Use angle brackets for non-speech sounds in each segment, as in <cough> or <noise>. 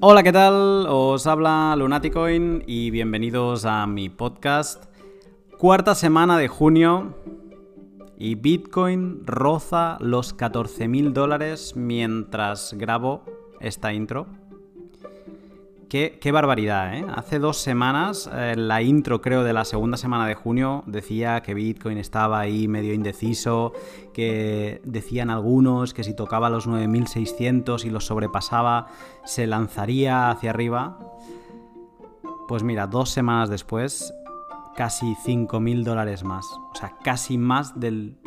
Hola, ¿qué tal? Os habla Lunaticoin y bienvenidos a mi podcast. Cuarta semana de junio y Bitcoin roza los 14.000 dólares mientras grabo esta intro. Qué, barbaridad, ¿eh? Hace dos semanas, eh, la intro creo de la segunda semana de junio decía que Bitcoin estaba ahí medio indeciso, que decían algunos que si tocaba los 9.600 y los sobrepasaba se lanzaría hacia arriba. Pues mira, dos semanas después, casi 5.000 dólares más. O sea, casi más del,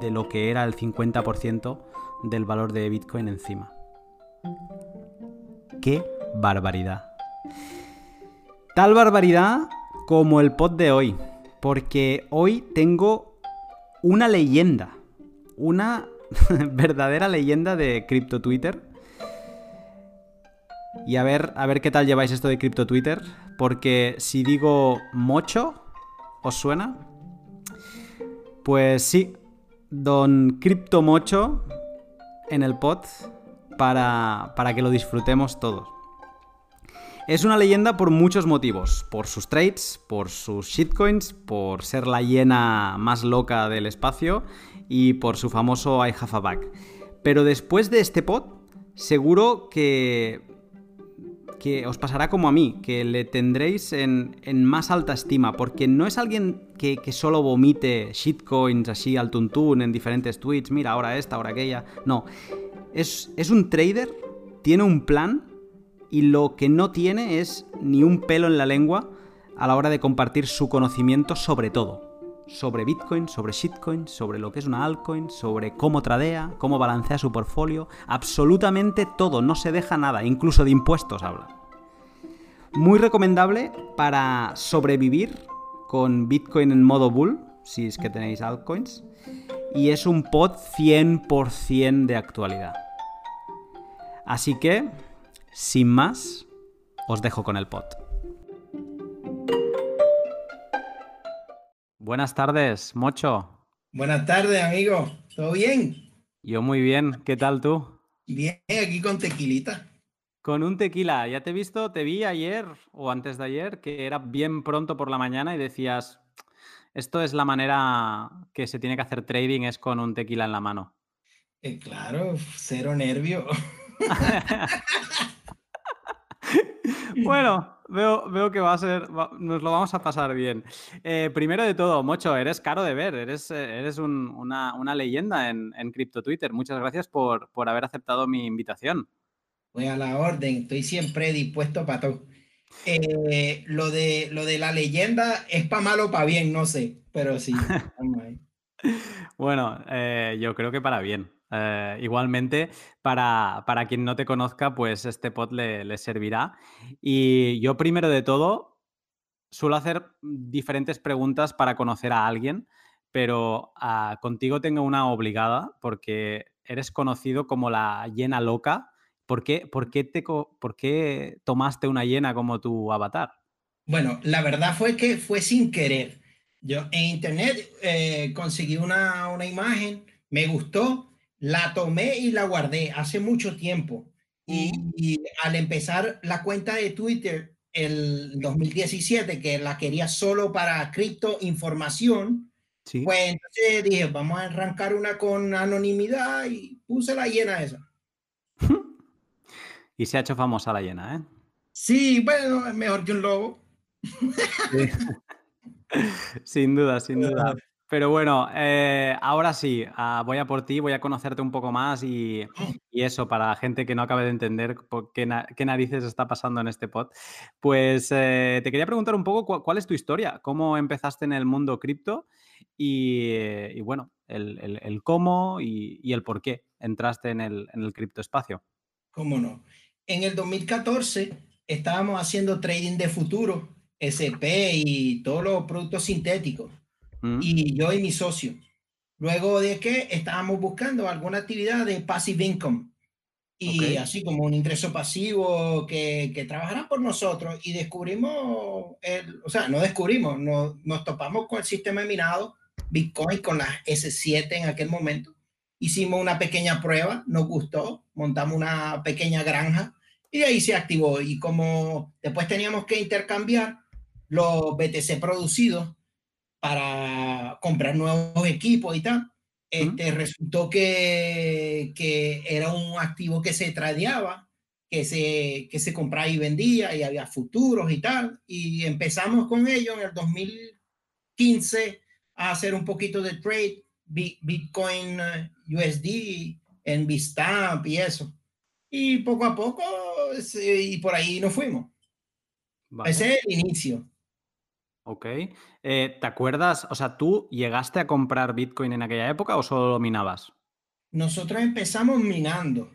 de lo que era el 50% del valor de Bitcoin encima. ¿Qué barbaridad. Tal barbaridad como el pod de hoy, porque hoy tengo una leyenda, una <laughs> verdadera leyenda de Crypto Twitter. Y a ver, a ver qué tal lleváis esto de Crypto Twitter, porque si digo mocho, ¿os suena? Pues sí, don Crypto Mocho en el pod para, para que lo disfrutemos todos. Es una leyenda por muchos motivos, por sus trades, por sus shitcoins, por ser la hiena más loca del espacio y por su famoso I have a back. Pero después de este pod, seguro que que os pasará como a mí, que le tendréis en, más alta estima, porque no es alguien que, solo vomite shitcoins así al tuntún en diferentes tweets, mira, ahora esta, ahora aquella. No, es, es un trader, tiene un plan y lo que no tiene es ni un pelo en la lengua a la hora de compartir su conocimiento sobre todo. Sobre Bitcoin, sobre shitcoin, sobre lo que es una altcoin, sobre cómo tradea, cómo balancea su portfolio, absolutamente todo, no se deja nada, incluso de impuestos habla. Muy recomendable para sobrevivir con Bitcoin en modo bull, si es que tenéis altcoins, y es un pod 100% de actualidad. Así que sin más, os dejo con el pot. Buenas tardes, Mocho. Buenas tardes, amigo. ¿Todo bien? Yo muy bien. ¿Qué tal tú? Bien, aquí con tequilita. Con un tequila. Ya te he visto, te vi ayer o antes de ayer, que era bien pronto por la mañana y decías, esto es la manera que se tiene que hacer trading, es con un tequila en la mano. Eh, claro, cero nervio. <laughs> <laughs> <laughs> Bueno, veo, veo que va a ser, nos lo vamos a pasar bien. Eh, primero de todo, Mocho, eres caro de ver, eres, eh, eres una, leyenda en, en Crypto Twitter. Muchas gracias por, haber aceptado mi invitación. Voy a la orden, estoy siempre dispuesto para todo. Eh, lo, de, lo de la leyenda es para malo o para bien, no sé, pero sí. <laughs> bueno, yo creo que para bien. Eh, igualmente, para, quien no te conozca, pues este pod le, servirá. Y yo primero de todo suelo hacer diferentes preguntas para conocer a alguien, pero ah, contigo tengo una obligada porque eres conocido como la hiena loca. ¿Por qué, por qué, te, por qué tomaste una hiena como tu avatar? Bueno, la verdad fue que fue sin querer. Yo en internet eh, conseguí una, una imagen, me gustó, la tomé y la guardé hace mucho tiempo. Y, al empezar la cuenta de Twitter el 2017, que la quería solo para cripto información, pues entonces dije, vamos a arrancar una con anonimidad y puse la llena esa. <laughs> y se ha hecho famosa la llena, ¿eh? Sí, bueno, es mejor que un lobo. <laughs> sin duda, sin <laughs> duda. Pero bueno, eh, ahora sí, ah, voy a por ti, voy a conocerte un poco más y, eso, para la gente que no acabe de entender qué, narices está pasando en este pod. Pues eh, te quería preguntar un poco cuál, es tu historia, cómo empezaste en el mundo cripto y, bueno, el, cómo y, el por qué entraste en el, en el criptoespacio. ¿Cómo no? En el 2014 estábamos haciendo trading de futuro, SP y todos los productos sintéticos Mm. y yo y mi socio. Luego de que estábamos buscando alguna actividad de passive income y así como un ingreso pasivo que, que trabajara por nosotros y descubrimos, el, o sea, no descubrimos, no, nos topamos con el sistema de minado Bitcoin con las S7 en aquel momento. Hicimos una pequeña prueba, nos gustó, montamos una pequeña granja y ahí se activó. Y como después teníamos que intercambiar los BTC producidos para comprar nuevos equipos y tal, este, resultó que, que era un activo que se tradeaba, que se, que se compraba y vendía y había futuros y tal. Y empezamos con ello en el 2015 a hacer un poquito de trade, Bitcoin eh, USD en Bitstamp y eso. Y poco a poco, y por ahí nos fuimos. Ese es el inicio. Ok. Eh, ¿Te acuerdas? O sea, ¿tú llegaste a comprar Bitcoin en aquella época o solo minabas? Nosotros empezamos minando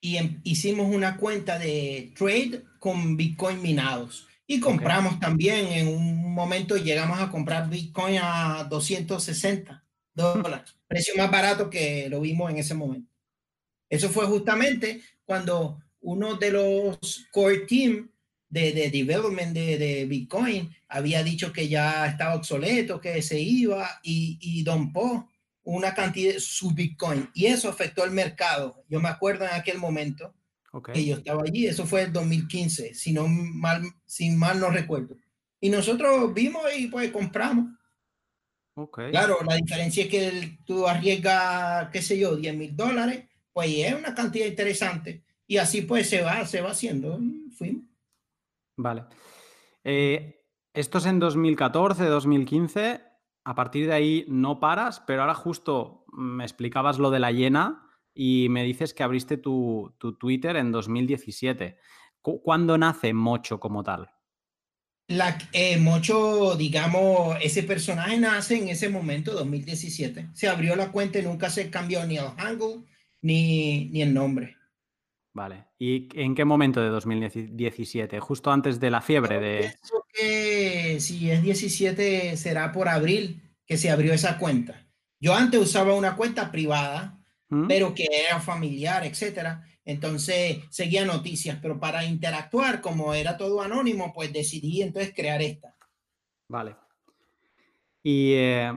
y em, hicimos una cuenta de trade con Bitcoin minados. Y compramos también, en un momento llegamos a comprar Bitcoin a 260 dólares, precio más barato que lo vimos en ese momento. Eso fue justamente cuando uno de los core team de, de development de, de, Bitcoin había dicho que ya estaba obsoleto, que se iba y, y dompó una cantidad de su Bitcoin y eso afectó el mercado. Yo me acuerdo en aquel momento que yo estaba allí, eso fue el 2015, si no mal, sin mal no recuerdo. Y nosotros vimos y pues compramos. Okay. Claro, la diferencia es que tú arriesgas, qué sé yo, 10 mil dólares, pues es una cantidad interesante. Y así pues se va, se va haciendo. Fuimos. Vale. Eh, esto es en 2014, 2015. A partir de ahí no paras, pero ahora justo me explicabas lo de la llena y me dices que abriste tu, Twitter en 2017. ¿Cuándo nace Mocho como tal? La, eh, Mocho, digamos, ese personaje nace en ese momento, 2017. Se abrió la cuenta y nunca se cambió ni el handle ni, ni el nombre. Vale. ¿Y en qué momento de 2017? Justo antes de la fiebre de... que si es 17 será por abril que se abrió esa cuenta. Yo antes usaba una cuenta privada, ¿Mm? pero que era familiar, etcétera. Entonces seguía noticias, pero para interactuar, como era todo anónimo, pues decidí entonces crear esta. Vale. ¿Y eh,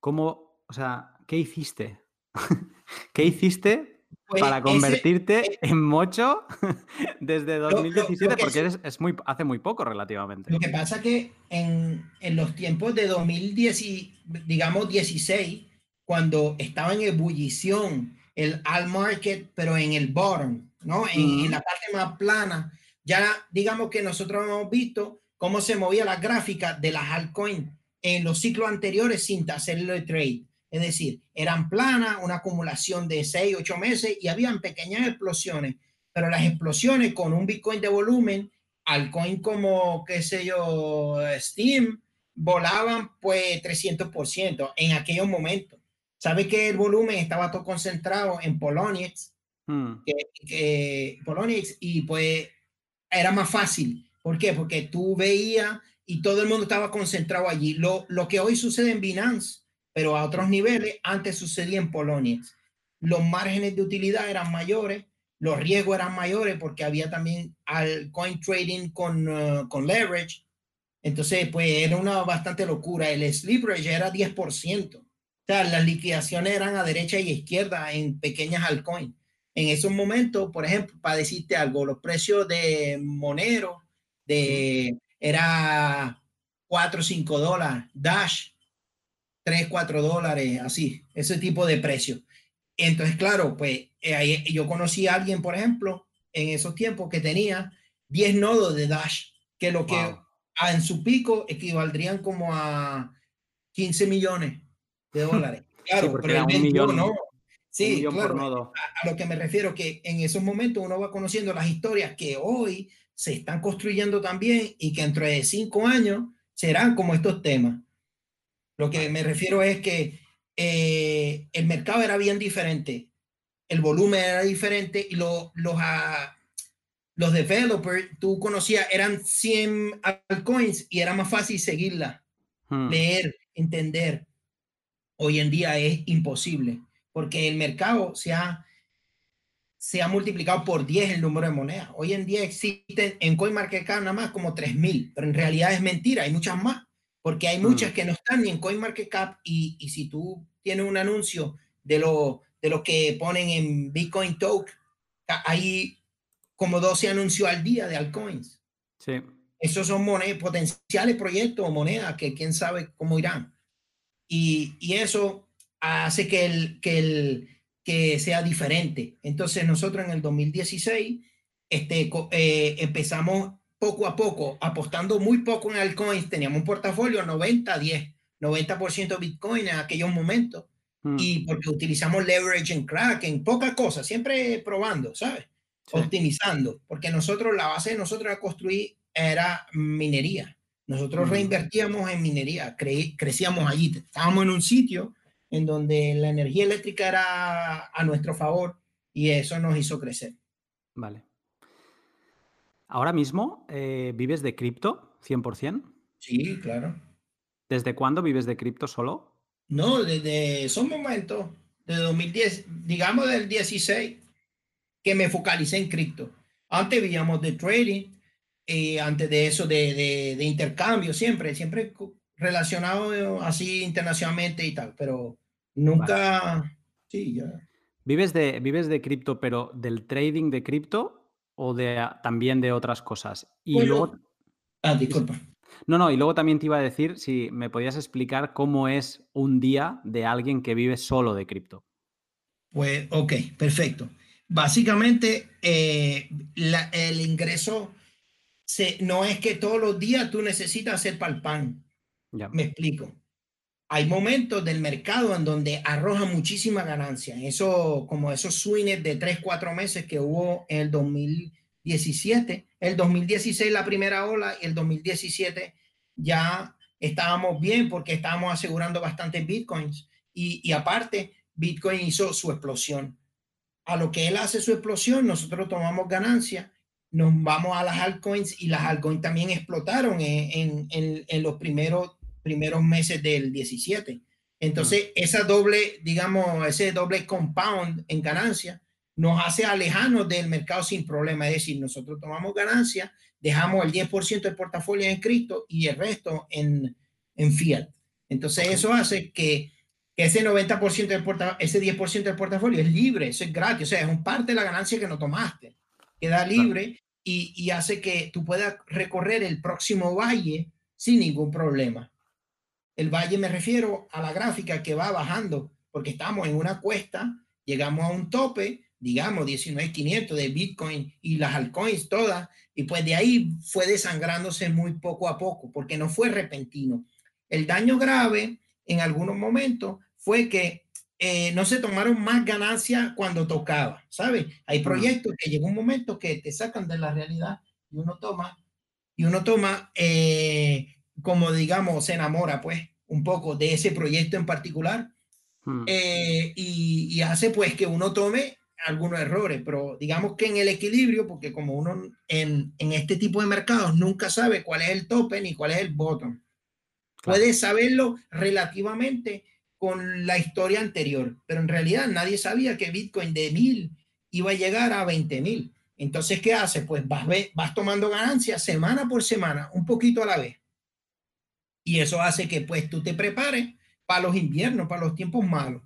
cómo, o sea, qué hiciste? <laughs> ¿Qué hiciste pues para convertirte en mocho <laughs> desde 2017, porque es muy, hace muy poco relativamente. Lo que pasa que en, en los tiempos de 2010, digamos 16, cuando estaba en ebullición el all market, pero en el bottom, ¿no? En, en, la parte más plana, ya digamos que nosotros hemos visto cómo se movía la gráfica de las altcoins en los ciclos anteriores sin hacerlo de trade. Es decir, eran planas, una acumulación de 6, 8 meses y habían pequeñas explosiones, pero las explosiones con un Bitcoin de volumen, altcoin como, qué sé yo, Steam, volaban pues 300% en aquellos momentos. ¿Sabe que el volumen estaba todo concentrado en Poloniex? Hmm. Que, Poloniex y pues era más fácil. ¿Por qué? Porque tú veías y todo el mundo estaba concentrado allí. Lo, lo que hoy sucede en Binance pero a otros niveles antes sucedía en Polonia. Los márgenes de utilidad eran mayores, los riesgos eran mayores porque había también al coin trading con, uh, con leverage. Entonces, pues era una bastante locura. El leverage era 10%. O sea, las liquidaciones eran a derecha y izquierda en pequeñas altcoins. En esos momentos, por ejemplo, para decirte algo, los precios de Monero de, era 4 o 5 dólares. Dash 3, 4 dólares, así, ese tipo de precio. Entonces, claro, pues eh, yo conocí a alguien, por ejemplo, en esos tiempos que tenía 10 nodos de Dash, que lo que en su pico equivaldrían como a 15 millones de <laughs> dólares. Claro, pero el millón, no. Sí, claro. A, a, lo que me refiero que en esos momentos uno va conociendo las historias que hoy se están construyendo también y que dentro de cinco años serán como estos temas. Lo que me refiero es que eh, el mercado era bien diferente, el volumen era diferente y los, uh, los developers, tú conocías, eran 100 altcoins y era más fácil seguirla, hmm. leer, entender. Hoy en día es imposible porque el mercado se ha, se ha multiplicado por 10 el número de monedas. Hoy en día existen en CoinMarketCap nada más como 3.000, pero en realidad es mentira, hay muchas más porque hay muchas mm. que no están ni en CoinMarketCap y, y si tú tienes un anuncio de lo, de lo que ponen en Bitcoin Talk, hay como 12 anuncios al día de altcoins. Sí. Esos son monedas, potenciales proyectos o monedas que quién sabe cómo irán. Y, y eso hace que, el, que, el, que sea diferente. Entonces nosotros en el 2016 este, eh, empezamos poco a poco, apostando muy poco en altcoins. Teníamos un portafolio 90-10, 90%, Bitcoin en aquellos momentos. Hmm. Y porque utilizamos leverage en crack, en pocas cosas, siempre probando, ¿sabes? Optimizando, porque nosotros, la base de nosotros era construir era minería. Nosotros hmm. reinvertíamos en minería, crecíamos allí. Estábamos en un sitio en donde la energía eléctrica era a nuestro favor y eso nos hizo crecer. Vale. Ahora mismo, eh, ¿vives de cripto 100%? Sí, claro. ¿Desde cuándo vives de cripto solo? No, desde esos momentos, de 2010, digamos del 16, que me focalicé en cripto. Antes vivíamos de trading, y antes de eso de, de, intercambio, siempre, siempre relacionado así internacionalmente y tal, pero nunca, sí, ya. ¿Vives de, vives de cripto, pero del trading de cripto o de, también de otras cosas? Y luego... Ah, disculpa. No, no, y luego también te iba a decir si me podías explicar cómo es un día de alguien que vive solo de cripto. Pues, ok, perfecto. Básicamente, eh, el ingreso se, no es que todos los días tú necesitas hacer para el pan. Ya. Me explico. Hay momentos del mercado en donde arroja muchísima ganancia. Eso, como esos swings de 3, 4 meses que hubo en el 2017, el 2016 la primera ola y el 2017 ya estábamos bien porque estábamos asegurando bastantes bitcoins. Y, aparte, Bitcoin hizo su explosión. A lo que él hace su explosión, nosotros tomamos ganancia nos vamos a las altcoins y las altcoins también explotaron en, los primeros, primeros meses del 17. Entonces, esa doble, digamos, ese doble compound en ganancia nos hace alejarnos del mercado sin problema. Es decir, nosotros tomamos ganancia, dejamos el 10% del portafolio en cripto y el resto en, en fiat. Entonces, eso hace que, que ese 90% del portafolio, ese 10% del portafolio es libre, eso es gratis, o sea, es un parte de la ganancia que no tomaste. Queda libre y, hace que tú puedas recorrer el próximo valle sin ningún problema. El valle me refiero a la gráfica que va bajando, porque estamos en una cuesta, llegamos a un tope, digamos 19.500 de Bitcoin y las altcoins todas, y pues de ahí fue desangrándose muy poco a poco, porque no fue repentino. El daño grave en algunos momentos fue que eh, no se tomaron más ganancias cuando tocaba, ¿sabes? Hay proyectos que llega un momento que te sacan de la realidad y uno toma, y uno toma, eh, como digamos, se enamora pues un poco de ese proyecto en particular hmm. eh, y, hace pues que uno tome algunos errores, pero digamos que en el equilibrio, porque como uno en, en este tipo de mercados nunca sabe cuál es el tope ni cuál es el bottom, puede saberlo relativamente con la historia anterior, pero en realidad nadie sabía que Bitcoin de mil iba a llegar a 20 mil. Entonces, ¿qué hace? Pues vas, vas tomando ganancias semana por semana, un poquito a la vez. Y eso hace que pues tú te prepares para los inviernos, para los tiempos malos,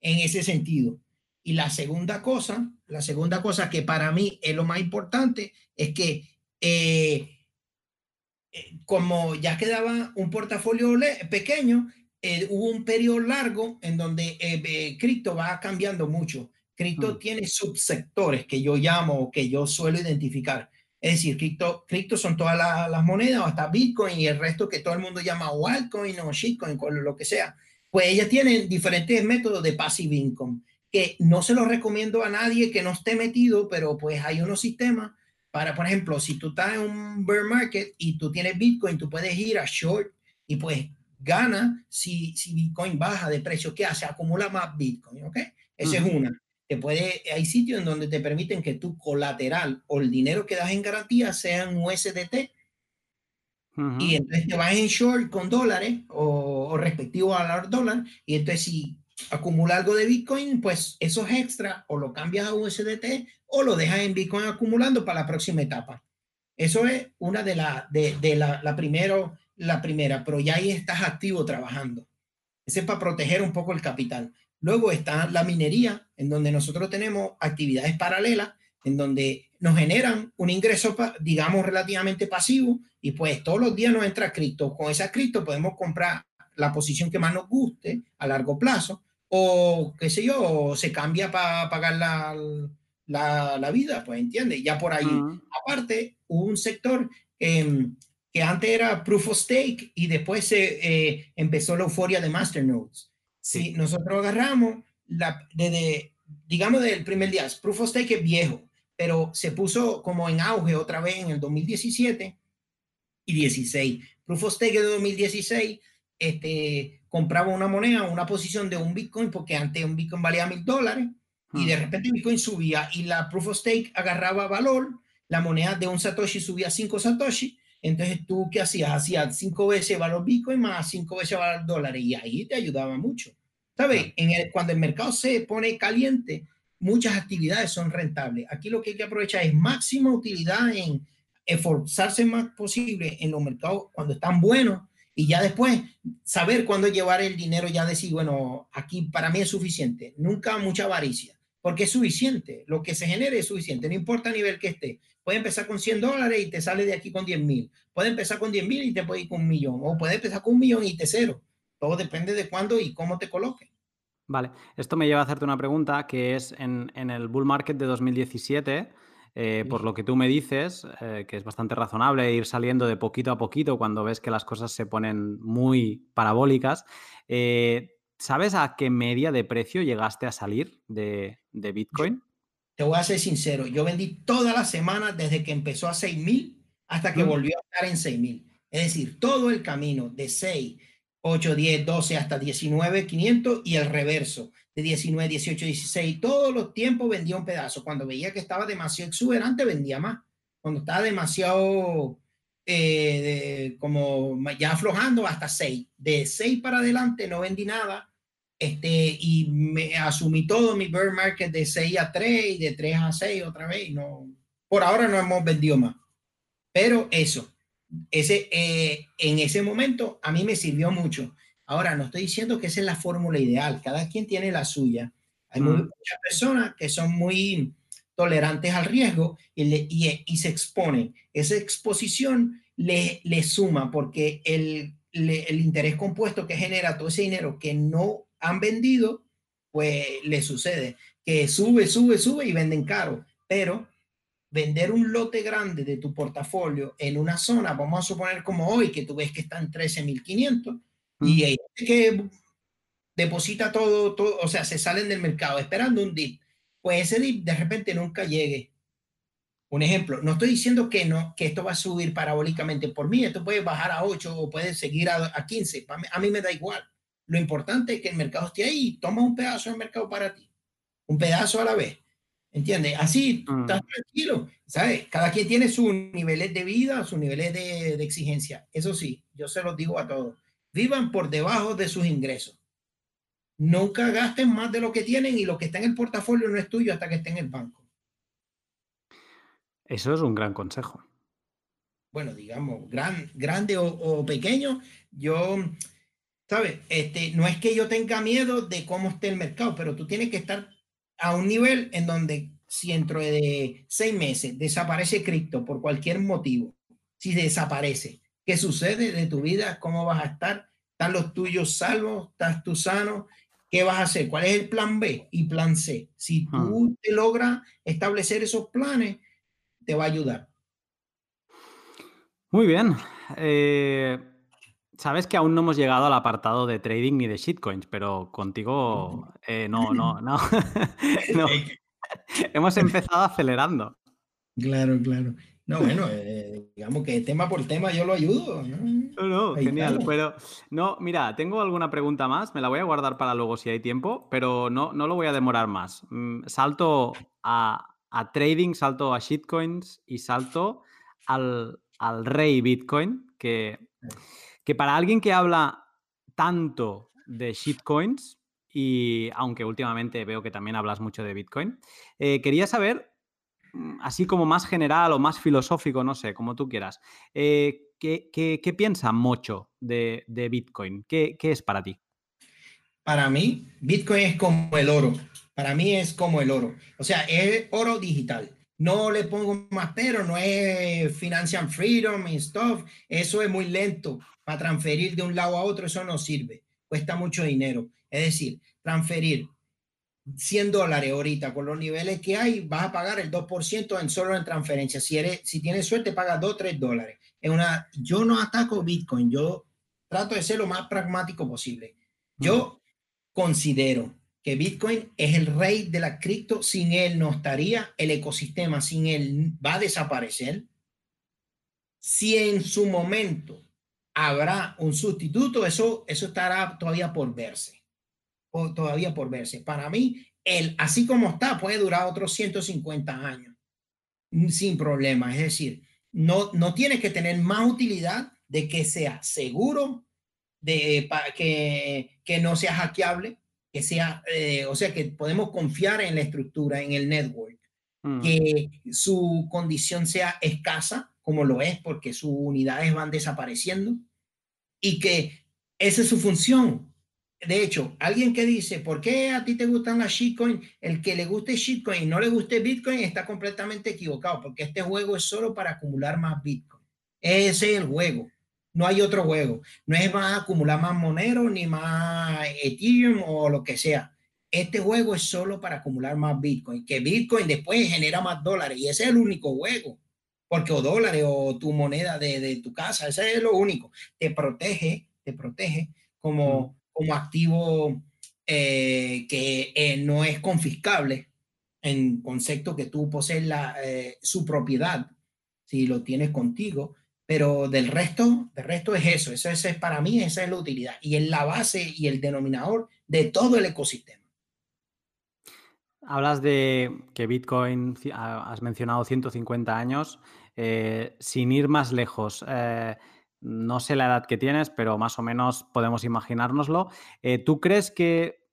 en ese sentido. Y la segunda cosa, la segunda cosa que para mí es lo más importante, es que eh, eh, como ya quedaba un portafolio pequeño, eh, hubo un periodo largo en donde eh, cripto va cambiando mucho. Cripto mm. tiene subsectores que yo llamo, que yo suelo identificar. Es decir, cripto, cripto son todas las monedas, hasta Bitcoin y el resto que todo el mundo llama altcoin o shitcoin, lo que sea. Pues ellas tienen diferentes métodos de passive income que no se los recomiendo a nadie que no esté metido, pero pues hay unos sistemas para, por ejemplo, si tú estás en un bear market y tú tienes Bitcoin, tú puedes ir a short y pues gana si, si Bitcoin baja de precio. ¿Qué hace? Acumula más Bitcoin, ¿ok? Esa es una. Te puede, hay sitios en donde te permiten que tu colateral o el dinero que das en garantía sean USDT. Y entonces te vas en short con dólares o, respectivo al dólar. Y entonces si acumula algo de Bitcoin, pues eso es extra o lo cambias a USDT o lo dejas en Bitcoin acumulando para la próxima etapa. Eso es una de las de, de la, la primero la primera, pero ya ahí estás activo trabajando. Ese es para proteger un poco el capital. Luego está la minería, en donde nosotros tenemos actividades paralelas en donde nos generan un ingreso, digamos, relativamente pasivo y pues todos los días nos entra cripto. Con esa cripto podemos comprar la posición que más nos guste a largo plazo o qué sé yo, se cambia para pagar la, la, la, vida, pues entiende, ya por ahí. Aparte, hubo un sector em, que antes era proof of stake y después se eh, empezó la euforia de masternodes. Si nosotros agarramos la, desde, digamos, del primer día, proof of stake es viejo, pero se puso como en auge otra vez en el 2017 y 16. Proof of stake de 2016 este, compraba una moneda, una posición de un Bitcoin, porque antes un Bitcoin valía mil dólares, y de repente Bitcoin subía y la Proof of Stake agarraba valor, la moneda de un Satoshi subía cinco Satoshi, entonces tú qué hacías? Hacías cinco veces valor Bitcoin más cinco veces valor dólares, y ahí te ayudaba mucho. ¿Sabes? En el, cuando el mercado se pone caliente, muchas actividades son rentables. Aquí lo que hay que aprovechar es máxima utilidad en esforzarse más posible en los mercados cuando están buenos y ya después saber cuándo llevar el dinero, ya decir, bueno, aquí para mí es suficiente, nunca mucha avaricia, porque es suficiente, lo que se genere es suficiente, no importa el nivel que esté. Puede empezar con 100 dólares y te sale de aquí con 10 mil, puede empezar con 10 mil y te puede ir con un millón, o puede empezar con un millón y te cero. Todo depende de cuándo y cómo te coloque. Vale, esto me lleva a hacerte una pregunta que es en, en el bull market de 2017 eh, por lo que tú me dices, eh, que es bastante razonable ir saliendo de poquito a poquito cuando ves que las cosas se ponen muy parabólicas. Eh, ¿Sabes a qué media de precio llegaste a salir de, Bitcoin? te voy a ser sincero, yo vendí toda la semana desde que empezó a 6.000 hasta que volvió a estar en 6.000. Es decir, todo el camino de 6 8, 10, 12 hasta 19, 500 y el reverso de 19, 18, 16. Todos los tiempos vendía un pedazo. Cuando veía que estaba demasiado exuberante, vendía más. Cuando estaba demasiado eh, como ya aflojando, hasta 6. De 6 para adelante no vendí nada. Este, y me asumí todo mi bear market de 6 a 3 y de 3 a 6 otra vez. no, por ahora no hemos vendido más. Pero eso, ese, eh, en ese momento a mí me sirvió mucho. Ahora, no estoy diciendo que esa es la fórmula ideal, cada quien tiene la suya. Hay muchas personas que son muy tolerantes al riesgo y, y, se exponen. Esa exposición le, le suma porque el, el interés compuesto que genera todo ese dinero que no han vendido, pues le sucede que sube, sube, sube y venden caro. Pero vender un lote grande de tu portafolio en una zona, vamos a suponer como hoy, que tú ves que está en 13.500 y hay que deposita todo, todo, o sea, se salen del mercado esperando un dip, pues ese dip de repente nunca llegue. Un ejemplo, no estoy diciendo que no, que esto va a subir parabólicamente por mí, esto puede bajar a 8 o puede seguir a, a 15, a mí me da igual. Lo importante es que el mercado esté ahí toma un pedazo del mercado para ti, un pedazo a la vez ¿Entiendes? Así, mm. estás tranquilo, ¿sabes? Cada quien tiene sus niveles de vida, sus niveles de, de, exigencia. Eso sí, yo se los digo a todos. Vivan por debajo de sus ingresos. Nunca gasten más de lo que tienen y lo que está en el portafolio no es tuyo hasta que esté en el banco. Eso es un gran consejo. Bueno, digamos, gran, grande o, o pequeño, yo, ¿sabes? Este, no es que yo tenga miedo de cómo esté el mercado, pero tú tienes que estar a un nivel en donde si dentro de seis meses desaparece cripto por cualquier motivo, si desaparece, ¿qué sucede de tu vida? ¿Cómo vas a estar? ¿Están los tuyos salvos? ¿Estás tú sano? ¿Qué vas a hacer? ¿Cuál es el plan B y plan C? Si tú te logras establecer esos planes, te va a ayudar. Muy bien. Eh, Sabes que aún no hemos llegado al apartado de trading ni de shitcoins, pero contigo eh, no, no, <laughs> no, <laughs> hemos empezado acelerando. Claro, claro. No, bueno, eh, digamos que tema por tema yo lo ayudo. No, no, genial. Pero no, mira, tengo alguna pregunta más, me la voy a guardar para luego si hay tiempo, pero no, no lo voy a demorar más. Mm, salto a, trading, salto a shitcoins y salto al, al rey Bitcoin, que que para alguien que habla tanto de shitcoins, y aunque últimamente veo que también hablas mucho de Bitcoin, eh, quería saber, así como más general o más filosófico, no sé, como tú quieras, eh, ¿qué, piensa Mocho de, Bitcoin? ¿Qué, es para ti? Para mí, Bitcoin es como el oro. Para mí es como el oro. O sea, es oro digital. No le pongo más pero, no es financial freedom y stuff. Eso es muy lento. Para transferir de un lado a otro, eso no sirve. Cuesta mucho dinero. Es decir, transferir 100 dólares ahorita con los niveles que hay, vas a pagar el 2% en solo en transferencia. Si, eres, si tienes suerte, pagas 2 3 dólares. Es una, yo no ataco Bitcoin, yo trato de ser lo más pragmático posible. Yo considero que Bitcoin es el rey de la cripto, sin él no estaría el ecosistema, sin él va a desaparecer. Si en su momento habrá un sustituto, eso, eso estará todavía por verse, todavía por verse. Para mí, él, así como está, puede durar otros 150 años sin problema. Es decir, no, no tiene que tener más utilidad de que sea seguro, de que, que no sea hackeable, que sea, eh, o sea, que podemos confiar en la estructura, en el network, mm. que su condición sea escasa, como lo es, porque sus unidades van desapareciendo, y que esa es su función. De hecho, alguien que dice, ¿por qué a ti te gustan las shitcoin? El que le guste shitcoin y no le guste Bitcoin está completamente equivocado, porque este juego es solo para acumular más Bitcoin. Ese es el juego. No hay otro juego. No es más acumular más Monero ni más Ethereum o lo que sea. Este juego es solo para acumular más Bitcoin. Que Bitcoin después genera más dólares y ese es el único juego. Porque o dólares o tu moneda de, tu casa, ese es lo único. Te protege, te protege como, como activo eh, que eh, no es confiscable en concepto que tú posees la, eh, su propiedad si lo tienes contigo pero del resto, del resto es eso, eso, es para mí, esa es la utilidad y es la base y el denominador de todo el ecosistema. Hablas de que Bitcoin, has mencionado 150 años, sin ir más lejos. Eh, no sé la edad que tienes, pero más o menos podemos imaginárnoslo. Eh, ¿Tú crees que,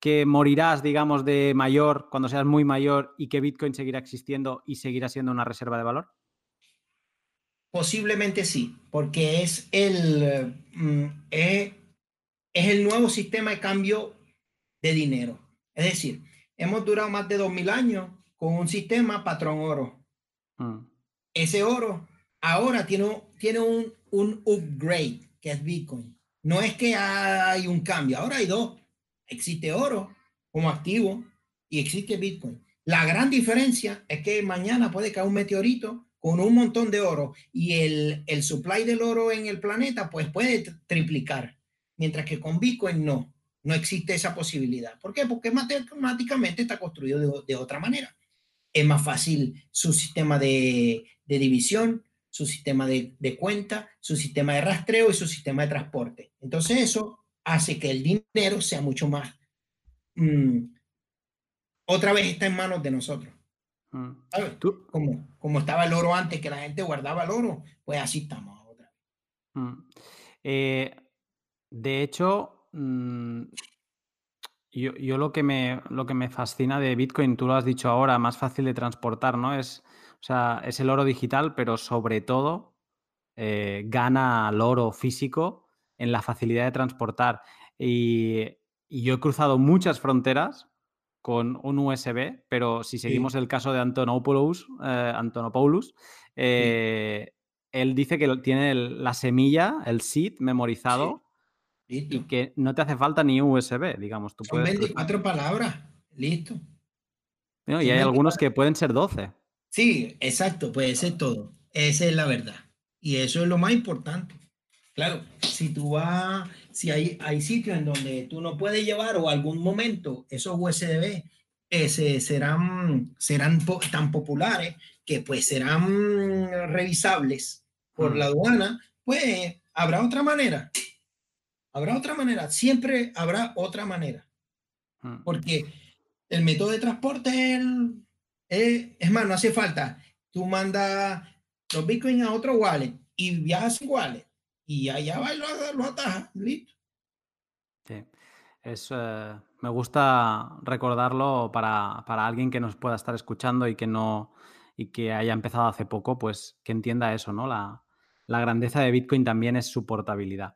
que morirás, digamos, de mayor cuando seas muy mayor y que Bitcoin seguirá existiendo y seguirá siendo una reserva de valor? Posiblemente sí, porque es el, mm, es, el nuevo sistema de cambio de dinero. Es decir, hemos durado más de 2000 años con un sistema patrón oro. Mm. Ese oro ahora tiene, tiene un, un upgrade, que es Bitcoin. No es que hay un cambio, ahora hay dos. Existe oro como activo y existe Bitcoin. La gran diferencia es que mañana puede caer un meteorito con un montón de oro y el, el supply del oro en el planeta, pues puede triplicar. Mientras que con Bitcoin no, no existe esa posibilidad. ¿Por qué? Porque matemáticamente está construido de, de otra manera. Es más fácil su sistema de, de división, su sistema de, de, cuenta, su sistema de rastreo y su sistema de transporte. Entonces eso hace que el dinero sea mucho más... Mm, otra vez está en manos de nosotros. Mm. ¿Tú? Como, como estaba el oro antes, que la gente guardaba el oro, pues así estamos ahora. Mm. Eh, de hecho, mm, yo, lo, que me, lo que me fascina de Bitcoin, tú lo has dicho ahora, más fácil de transportar, ¿no? Es, o sea, es el oro digital, pero sobre todo eh, gana el oro físico en la facilidad de transportar. Y, y yo he cruzado muchas fronteras con un USB, pero si seguimos el caso de Antonopoulos, eh, Antonopoulos eh, él dice que tiene la semilla, el seed memorizado y que no te hace falta ni USB, digamos. Tú Son 24 palabras, listo. y hay algunos que pueden ser 12. Sí, exacto, puede ser todo. Esa es la verdad. Y eso es lo más importante. Claro, si tú vas, si hay, hay sitios en donde tú no puedes llevar o algún momento esos USB ese, serán, serán tan populares que pues serán revisables por mm. la aduana, pues habrá otra manera. Habrá otra manera, siempre habrá otra manera. Mm. Porque el método de transporte es, es más, no hace falta. Tú mandas los bitcoins a otro wallet y viajas iguales y allá va y lo, ataja, listo. Sí, es, eh, me gusta recordarlo para, alguien que nos pueda estar escuchando y que no y que haya empezado hace poco, pues que entienda eso, ¿no? La, grandeza de Bitcoin también es su portabilidad.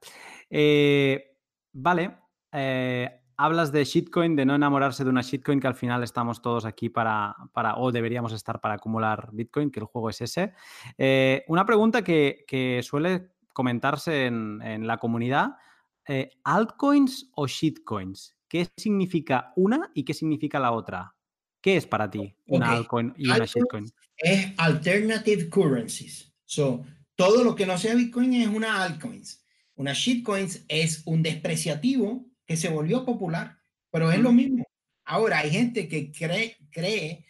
Eh, vale, eh, hablas de shitcoin, de no enamorarse de una shitcoin, que al final estamos todos aquí para, para o deberíamos estar para acumular Bitcoin, que el juego es ese. Eh, una pregunta que, suele comentarse en, la comunidad, eh, ¿altcoins o shitcoins? ¿Qué significa una y qué significa la otra? ¿Qué es para ti una altcoin y una shitcoin? Es alternative currencies. So, todo lo que no sea Bitcoin es una altcoins. Una shitcoins es un despreciativo que se volvió popular, pero es lo mismo. Ahora hay gente que cree, cree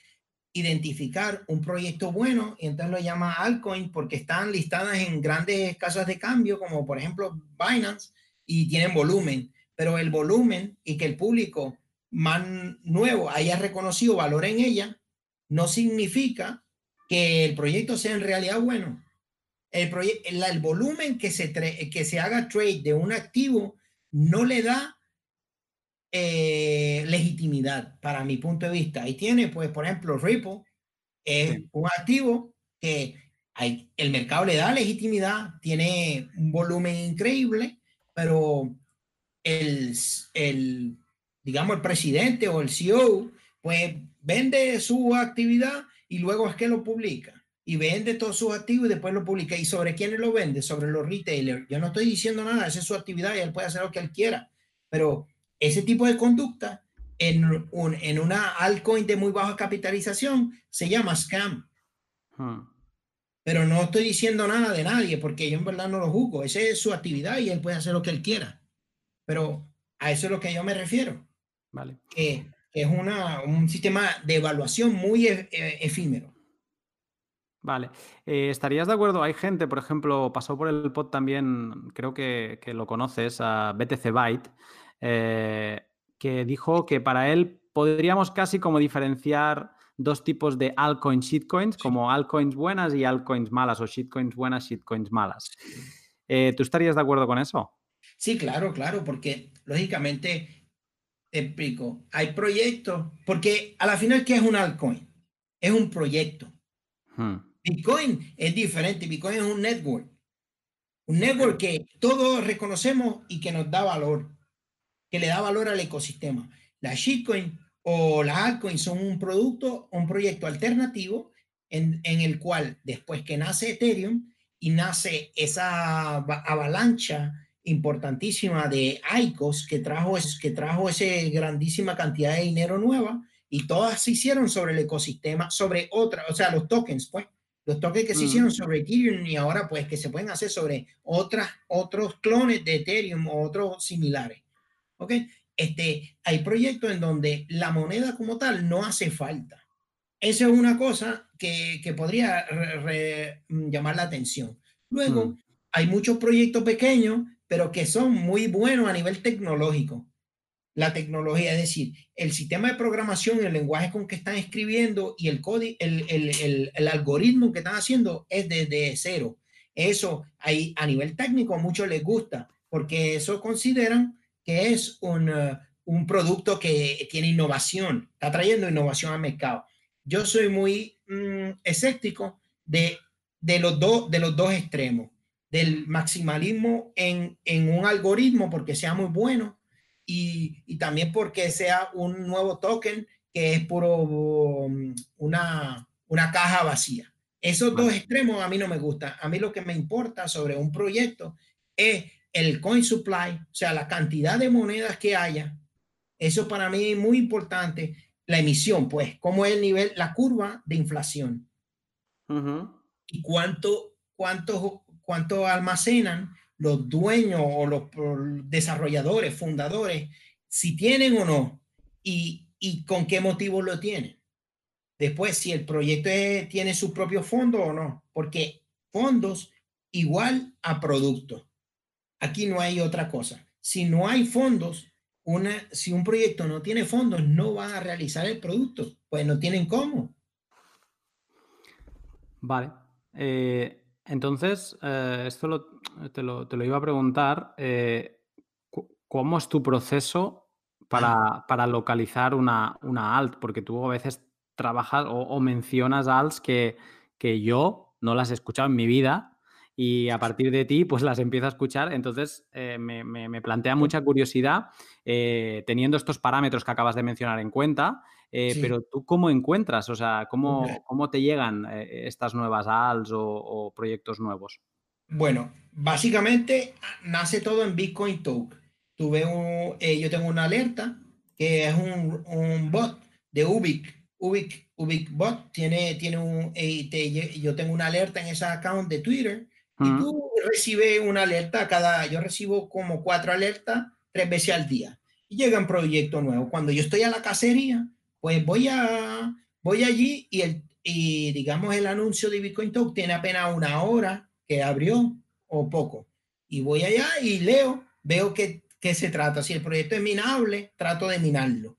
identificar un proyecto bueno y entonces lo llama altcoin porque están listadas en grandes casas de cambio como por ejemplo Binance y tienen volumen, pero el volumen y que el público más nuevo haya reconocido valor en ella no significa que el proyecto sea en realidad bueno. El, el volumen que se, que se haga trade de un activo no le da eh, legitimidad para mi punto de vista. Ahí tiene, pues, por ejemplo, Ripple es un activo que hay, el mercado le da legitimidad, tiene un volumen increíble, pero el, el, digamos, el presidente o el CEO, pues vende su actividad y luego es que lo publica y vende todos sus activos y después lo publica. ¿Y sobre quiénes lo vende? Sobre los retailers. Yo no estoy diciendo nada, esa es su actividad y él puede hacer lo que él quiera, pero ese tipo de conducta en, un, en una altcoin de muy baja capitalización se llama scam. Hmm. Pero no estoy diciendo nada de nadie porque yo en verdad no lo juzgo. Esa es su actividad y él puede hacer lo que él quiera. Pero a eso es lo que yo me refiero. Vale. Que, es una, un sistema de evaluación muy e, e, efímero. Vale. Eh, ¿Estarías de acuerdo? Hay gente, por ejemplo, pasó por el pod también, creo que, que lo conoces, a BTC Byte, eh, que dijo que para él podríamos casi como diferenciar dos tipos de altcoins, shitcoins, como altcoins buenas y altcoins malas, o shitcoins buenas, shitcoins malas. Eh, ¿Tú estarías de acuerdo con eso? Sí, claro, claro, porque lógicamente, te explico, hay proyectos, porque a la final, ¿qué es un altcoin? Es un proyecto. Hmm. Bitcoin es diferente, Bitcoin es un network. Un network que todos reconocemos y que nos da valor que le da valor al ecosistema. La shitcoin o la altcoin son un producto, un proyecto alternativo en, en el cual después que nace Ethereum y nace esa avalancha importantísima de ICOs que trajo, que trajo esa grandísima cantidad de dinero nueva y todas se hicieron sobre el ecosistema, sobre otra, o sea, los tokens, pues, los tokens que se hicieron sobre Ethereum y ahora pues que se pueden hacer sobre otras, otros clones de Ethereum o otros similares. ¿Ok? Este, hay proyectos en donde la moneda como tal no hace falta. Eso es una cosa que, que podría mm, llamar la atención. Luego, hmm. hay muchos proyectos pequeños, pero que son muy buenos a nivel tecnológico. La tecnología, es decir, el sistema de programación, el lenguaje con que están escribiendo y el, código, el, el, el, algoritmo que están haciendo es desde cero. Eso ahí, a nivel técnico a muchos les gusta, porque eso consideran que es un, uh, un producto que tiene innovación, está trayendo innovación al mercado. Yo soy muy mm, escéptico de, de, los dos, de los dos extremos, del maximalismo en, en un algoritmo porque sea muy bueno y, y, también porque sea un nuevo token que es puro um, una, una caja vacía. Esos dos extremos a mí no me gustan. A mí lo que me importa sobre un proyecto es el coin supply, o sea, la cantidad de monedas que haya, eso para mí es muy importante. La emisión, pues, cómo es el nivel, la curva de inflación. Y cuánto, cuánto, cuánto almacenan los dueños o los desarrolladores, fundadores, si tienen o no, y, y con qué motivo lo tienen. Después, si el proyecto tiene su propio fondo o no, porque fondos igual a producto. Aquí no hay otra cosa. Si no hay fondos, una, si un proyecto no tiene fondos, no van a realizar el producto, pues no tienen cómo. Vale. Eh, entonces, eh, esto te, lo, iba a preguntar. Eh, ¿Cómo es tu proceso para, para localizar una, una, alt? Porque tú a veces trabajas o, mencionas alts que, que yo no las he escuchado en mi vida y a partir de ti, pues las empiezo a escuchar. Entonces, eh, me, plantea mucha curiosidad eh, teniendo estos parámetros que acabas de mencionar en cuenta, eh, pero tú cómo encuentras, o sea, cómo, cómo te llegan estas nuevas ALS o, proyectos nuevos. Bueno, básicamente nace todo en Bitcoin Talk. Tuve un, yo tengo una alerta que es un, un bot de Ubic, Ubic, Ubic Bot tiene, tiene un, yo tengo una alerta en ese account de Twitter y tú recibes una alerta cada, yo recibo como cuatro alertas tres veces al día. Y llega un proyecto nuevo. Cuando yo estoy a la cacería, pues voy a, voy allí y el, y digamos el anuncio de Bitcoin Talk tiene apenas una hora que abrió o poco. Y voy allá y leo, veo que, que se trata. Si el proyecto es minable, trato de minarlo.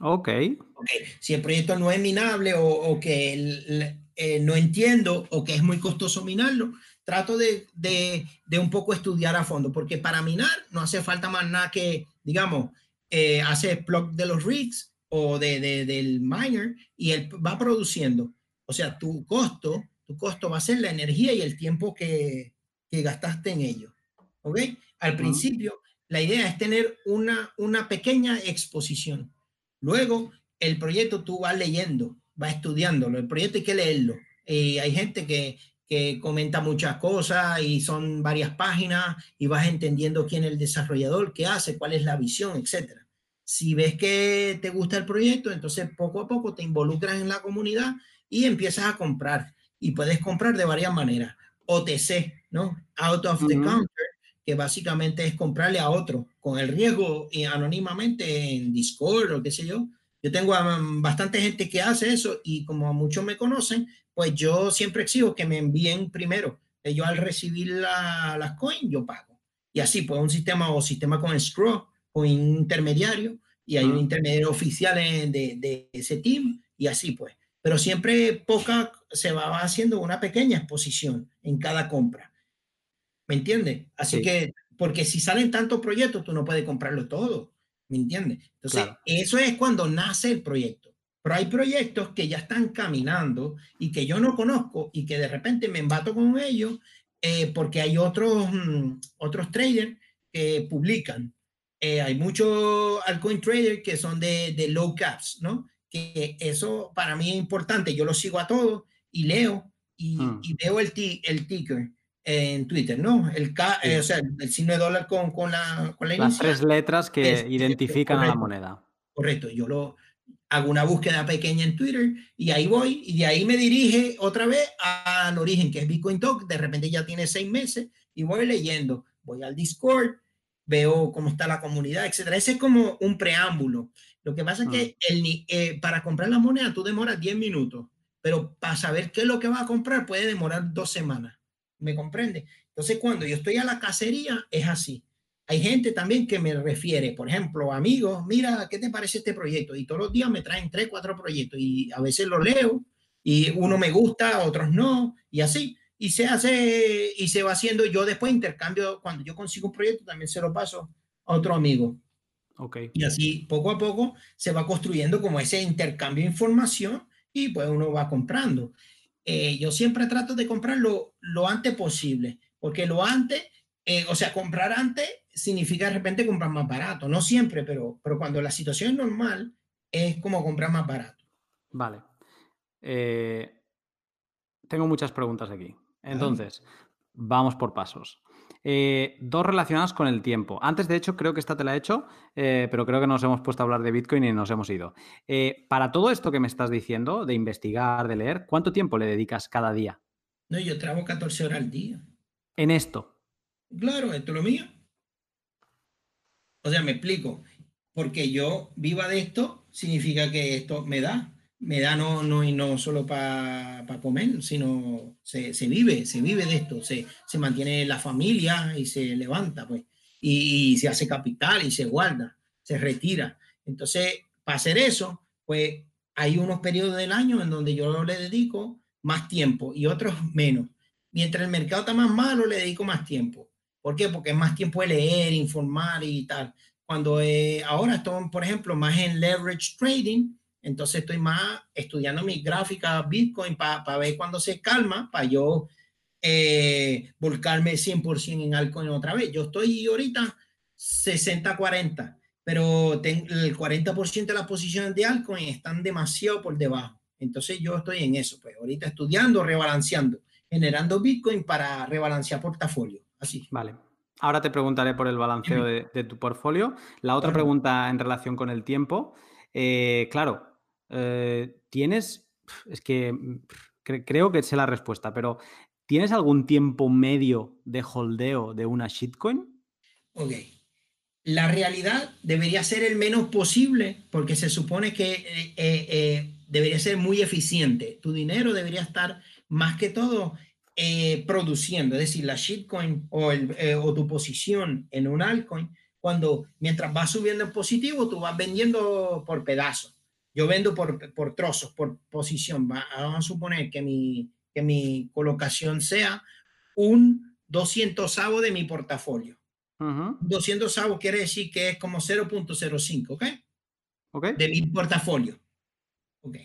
Ok. okay. Si el proyecto no es minable o, o que eh, no entiendo o que es muy costoso minarlo, trato de, de, de, un poco estudiar a fondo, porque para minar no hace falta más nada que, digamos, eh, hacer plug de los rigs o de, de, del miner y él va produciendo. O sea, tu costo, tu costo va a ser la energía y el tiempo que, que gastaste en ello. ¿Ok? Al principio, la idea es tener una, una pequeña exposición. Luego, el proyecto tú vas leyendo, vas estudiándolo. El proyecto hay que leerlo. y hay gente que que comenta muchas cosas y son varias páginas y vas entendiendo quién es el desarrollador, qué hace, cuál es la visión, etcétera. Si ves que te gusta el proyecto, entonces poco a poco te involucras en la comunidad y empiezas a comprar. Y puedes comprar de varias maneras. OTC, ¿no? Out of the counter, que básicamente es comprarle a otro con el riesgo y anónimamente en Discord o qué sé yo. Yo tengo bastante gente que hace eso y como muchos me conocen, pues yo siempre exijo que me envíen primero. Yo al recibir las coins, yo pago. Y así, pues un sistema o sistema con scroll, con intermediario, y hay un intermediario oficial de, de, ese team, y así pues. Pero siempre poca se va haciendo una pequeña exposición en cada compra. ¿Me entiendes? Así que, porque si salen tantos proyectos, tú no puedes comprarlo todo. ¿Me entiendes? Entonces, eso es cuando nace el proyecto. Pero hay proyectos que ya están caminando y que yo no conozco y que de repente me embato con ellos eh, porque hay otros, mm, otros traders que publican. Eh, hay muchos altcoin traders que son de, de, low caps, ¿no? Que eso para mí es importante. Yo lo sigo a todos y leo y, hmm. y veo el, el ticker en Twitter, ¿no? El K, eh, o sea, el signo de dólar con, con la, con la Las tres letras que identifican a la moneda. Correcto, yo lo, hago una búsqueda pequeña en Twitter y ahí voy y de ahí me dirige otra vez al origen que es Bitcoin Talk. De repente ya tiene seis meses y voy leyendo, voy al Discord, veo cómo está la comunidad, etcétera. Ese es como un preámbulo. Lo que pasa es que ah. el, eh, para comprar la moneda tú demoras 10 minutos, pero para saber qué es lo que vas a comprar puede demorar dos semanas. ¿Me comprende? Entonces cuando yo estoy a la cacería es así hay gente también que me refiere, por ejemplo, amigos, mira, ¿qué te parece este proyecto? Y todos los días me traen tres, cuatro proyectos y a veces los leo y uno me gusta, otros no, y así. Y se hace y se va haciendo. Yo después intercambio, cuando yo consigo un proyecto, también se lo paso a otro amigo. Okay. Y así poco a poco se va construyendo como ese intercambio de información y pues uno va comprando. Eh, yo siempre trato de comprarlo lo antes posible, porque lo antes, eh, o sea, comprar antes significa de repente comprar más barato. No siempre, pero, pero cuando la situación es normal, es como comprar más barato. Vale. Eh, tengo muchas preguntas aquí. Entonces, vamos por pasos. Eh, dos relacionadas con el tiempo. Antes, de hecho, creo que esta te la he hecho, eh, pero creo que nos hemos puesto a hablar de Bitcoin y nos hemos ido. para todo esto que me estás diciendo, de investigar, de leer, ¿cuánto tiempo le dedicas cada día? No, yo trabajo 14 horas al día. ¿En esto? Claro, esto es lo mío. O sea, me explico. Porque yo viva de esto, significa que esto me da. Me da no, no, y no solo para comer, sino se, se, vive, se vive de esto. Se, se, mantiene la familia y se levanta, pues. Y, se hace capital y se guarda, se retira. Entonces, para hacer eso, pues hay unos periodos del año en donde yo le dedico más tiempo y otros menos. Mientras el mercado está más malo, le dedico más tiempo. ¿Por qué? Porque más tiempo de leer, informar y tal. Cuando eh, ahora estoy, por ejemplo, más en leverage trading, entonces estoy más estudiando mi gráfica Bitcoin para ver cuándo se calma, para yo eh, volcarme 100% en altcoin otra vez. Yo estoy ahorita 60-40, pero el 40% de las posiciones de altcoin están demasiado por debajo. Entonces yo estoy en eso, pues ahorita estudiando, rebalanceando, generando Bitcoin para rebalancear portafolio. Así. Vale. Ahora te preguntaré por el balanceo de, tu portfolio. La otra pregunta en relación con el tiempo. Eh, claro, eh, tienes, es que creo que sé la respuesta, pero ¿tienes algún tiempo medio de holdeo de una shitcoin? Ok. La realidad debería ser el menos posible porque se supone que eh, debería ser muy eficiente. Tu dinero debería estar más que todo eh, produciendo, es decir, la shitcoin o, el, eh, o tu posición en un altcoin, cuando mientras va subiendo en positivo, tú vas vendiendo por pedazos. Yo vendo por, por trozos, por posición. vamos a suponer que mi, que mi colocación sea un 200 de mi portafolio. 200 quiere decir que es como 0.05, ¿ok? ¿ok? De mi portafolio. Ok.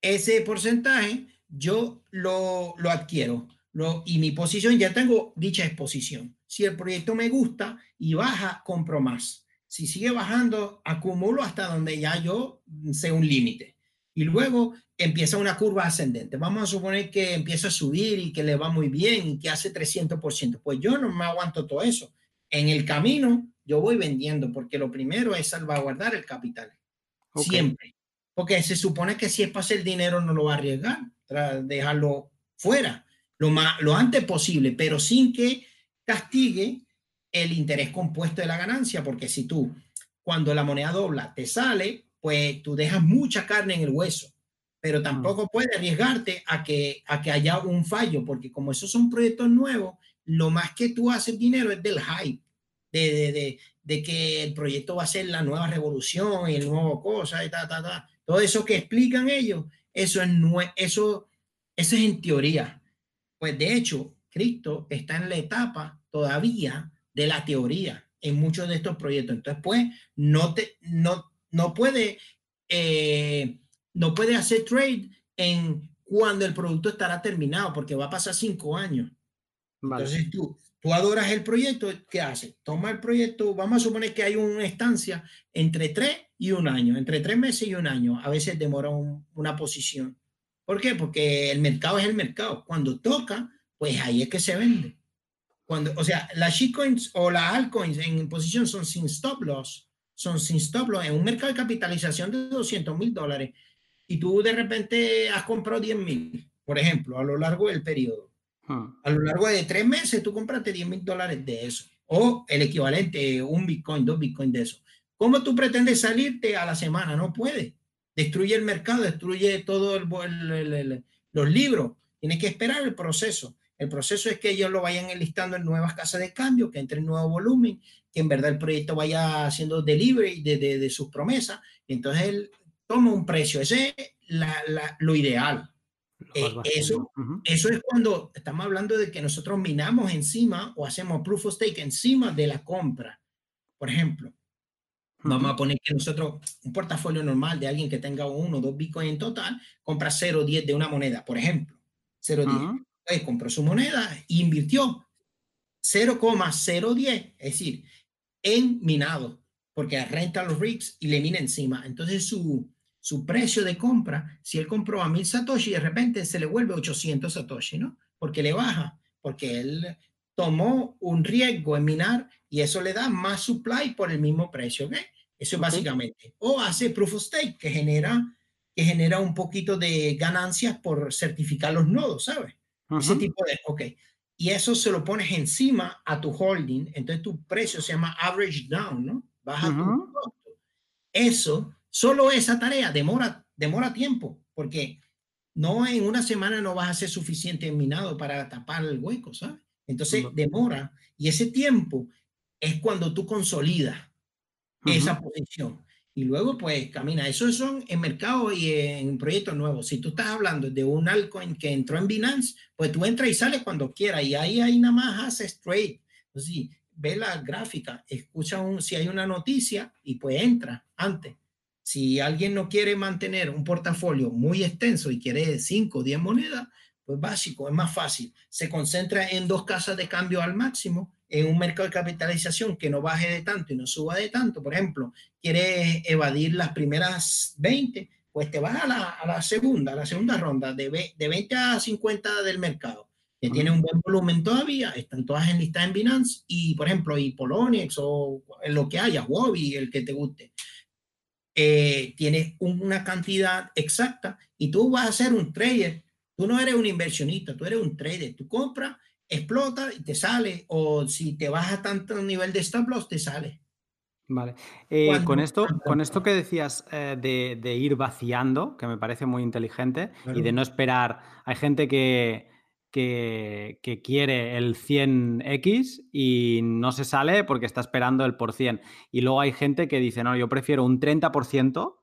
Ese porcentaje yo lo, lo adquiero lo, y mi posición, ya tengo dicha exposición. Si el proyecto me gusta y baja, compro más. Si sigue bajando, acumulo hasta donde ya yo sé un límite. Y luego empieza una curva ascendente. Vamos a suponer que empieza a subir y que le va muy bien y que hace 300%. Pues yo no me aguanto todo eso. En el camino, yo voy vendiendo porque lo primero es salvaguardar el capital. Siempre. Porque se supone que si es para hacer dinero no lo va a arriesgar, dejarlo fuera lo, más, lo antes posible, pero sin que castigue el interés compuesto de la ganancia, porque si tú cuando la moneda dobla te sale, pues tú dejas mucha carne en el hueso, pero tampoco puedes arriesgarte a que, a que haya un fallo, porque como esos son proyectos nuevos, lo más que tú haces dinero es del hype, de, de, de, de que el proyecto va a ser la nueva revolución y el nuevo cosa y ta, ta, ta. Todo eso que explican ellos, eso es, eso, eso es en teoría. Pues de hecho, Cristo está en la etapa todavía de la teoría en muchos de estos proyectos. Entonces, pues, no, te, no, no, puede, eh, no puede hacer trade en cuando el producto estará terminado, porque va a pasar cinco años. Entonces, tú, Tú adoras el proyecto, ¿qué haces? Toma el proyecto, vamos a suponer que hay una estancia entre tres y un año, entre tres meses y un año. A veces demora una posición. ¿Por qué? Porque el mercado es el mercado. Cuando toca, pues ahí es que se vende. Cuando, o sea, las shitcoins o las altcoins en posición son sin stop loss, son sin stop loss en un mercado de capitalización de 200 mil dólares y tú de repente has comprado 10 mil, por ejemplo, a lo largo del periodo a lo largo de tres meses tú compraste 10 mil dólares de eso, o el equivalente, un Bitcoin, dos Bitcoin de eso. ¿Cómo tú pretendes salirte a la semana? No puede. Destruye el mercado, destruye todos los libros. Tienes que esperar el proceso. El proceso es que ellos lo vayan enlistando en nuevas casas de cambio, que entre en nuevo volumen, que en verdad el proyecto vaya haciendo delivery de, de, sus promesas. Y entonces él toma un precio. Ese es lo ideal. Eh, eso, eso es cuando estamos hablando de que nosotros minamos encima o hacemos proof of stake encima de la compra. Por ejemplo, vamos a poner que nosotros, un portafolio normal de alguien que tenga uno o dos bitcoins en total, compra 0,10 de una moneda, por ejemplo. 0,10. Pues compró su moneda e invirtió 0,010, es decir, en minado, porque renta los rigs y le mina encima. Entonces su, su precio de compra, si él compró a 1000 Satoshi, de repente se le vuelve 800 Satoshi, ¿no? Porque le baja, porque él tomó un riesgo en minar y eso le da más supply por el mismo precio, ¿ok? Eso es básicamente. O hace proof of stake, que genera, que genera un poquito de ganancias por certificar los nodos, ¿sabes? Ese tipo de, ok. Y eso se lo pones encima a tu holding, entonces tu precio se llama average down, ¿no? Baja tu costo. Eso Solo esa tarea demora, demora tiempo, porque no en una semana no vas a ser suficiente minado para tapar el hueco, ¿sabes? Entonces demora y ese tiempo es cuando tú consolidas esa posición. Y luego, pues, camina. Eso son en mercado y en proyectos nuevos. Si tú estás hablando de un altcoin que entró en Binance, pues tú entras y sales cuando quieras. Y ahí, ahí nada más haces trade. Entonces, ve la gráfica, escucha un, si hay una noticia y pues entra antes. Si alguien no quiere mantener un portafolio muy extenso y quiere 5 o 10 monedas, Pues básico, es más fácil. Se concentra en dos casas de cambio al máximo, en un mercado de capitalización que no baje de tanto y no suba de tanto. Por ejemplo, quieres evadir las primeras 20, pues te vas a la, a la segunda, a la segunda ronda, de, de 20 a 50 del mercado que tiene un buen volumen todavía, están todas en lista en Binance y, por ejemplo, y Poloniex o lo que haya, Wobby, el que te guste, eh, tiene una cantidad exacta y tú vas a ser un trader. Tú no eres un inversionista, tú eres un trader. Tú compras, explota y te sale. O si te baja tanto nivel de stop loss, te sale. Vale. Eh, con, esto, con esto que decías eh, de, ir vaciando, que me parece muy inteligente, y de no esperar, hay gente que, que, quiere el 100X y no se sale porque está esperando el por 100. Y luego hay gente que dice, no, yo prefiero un 30%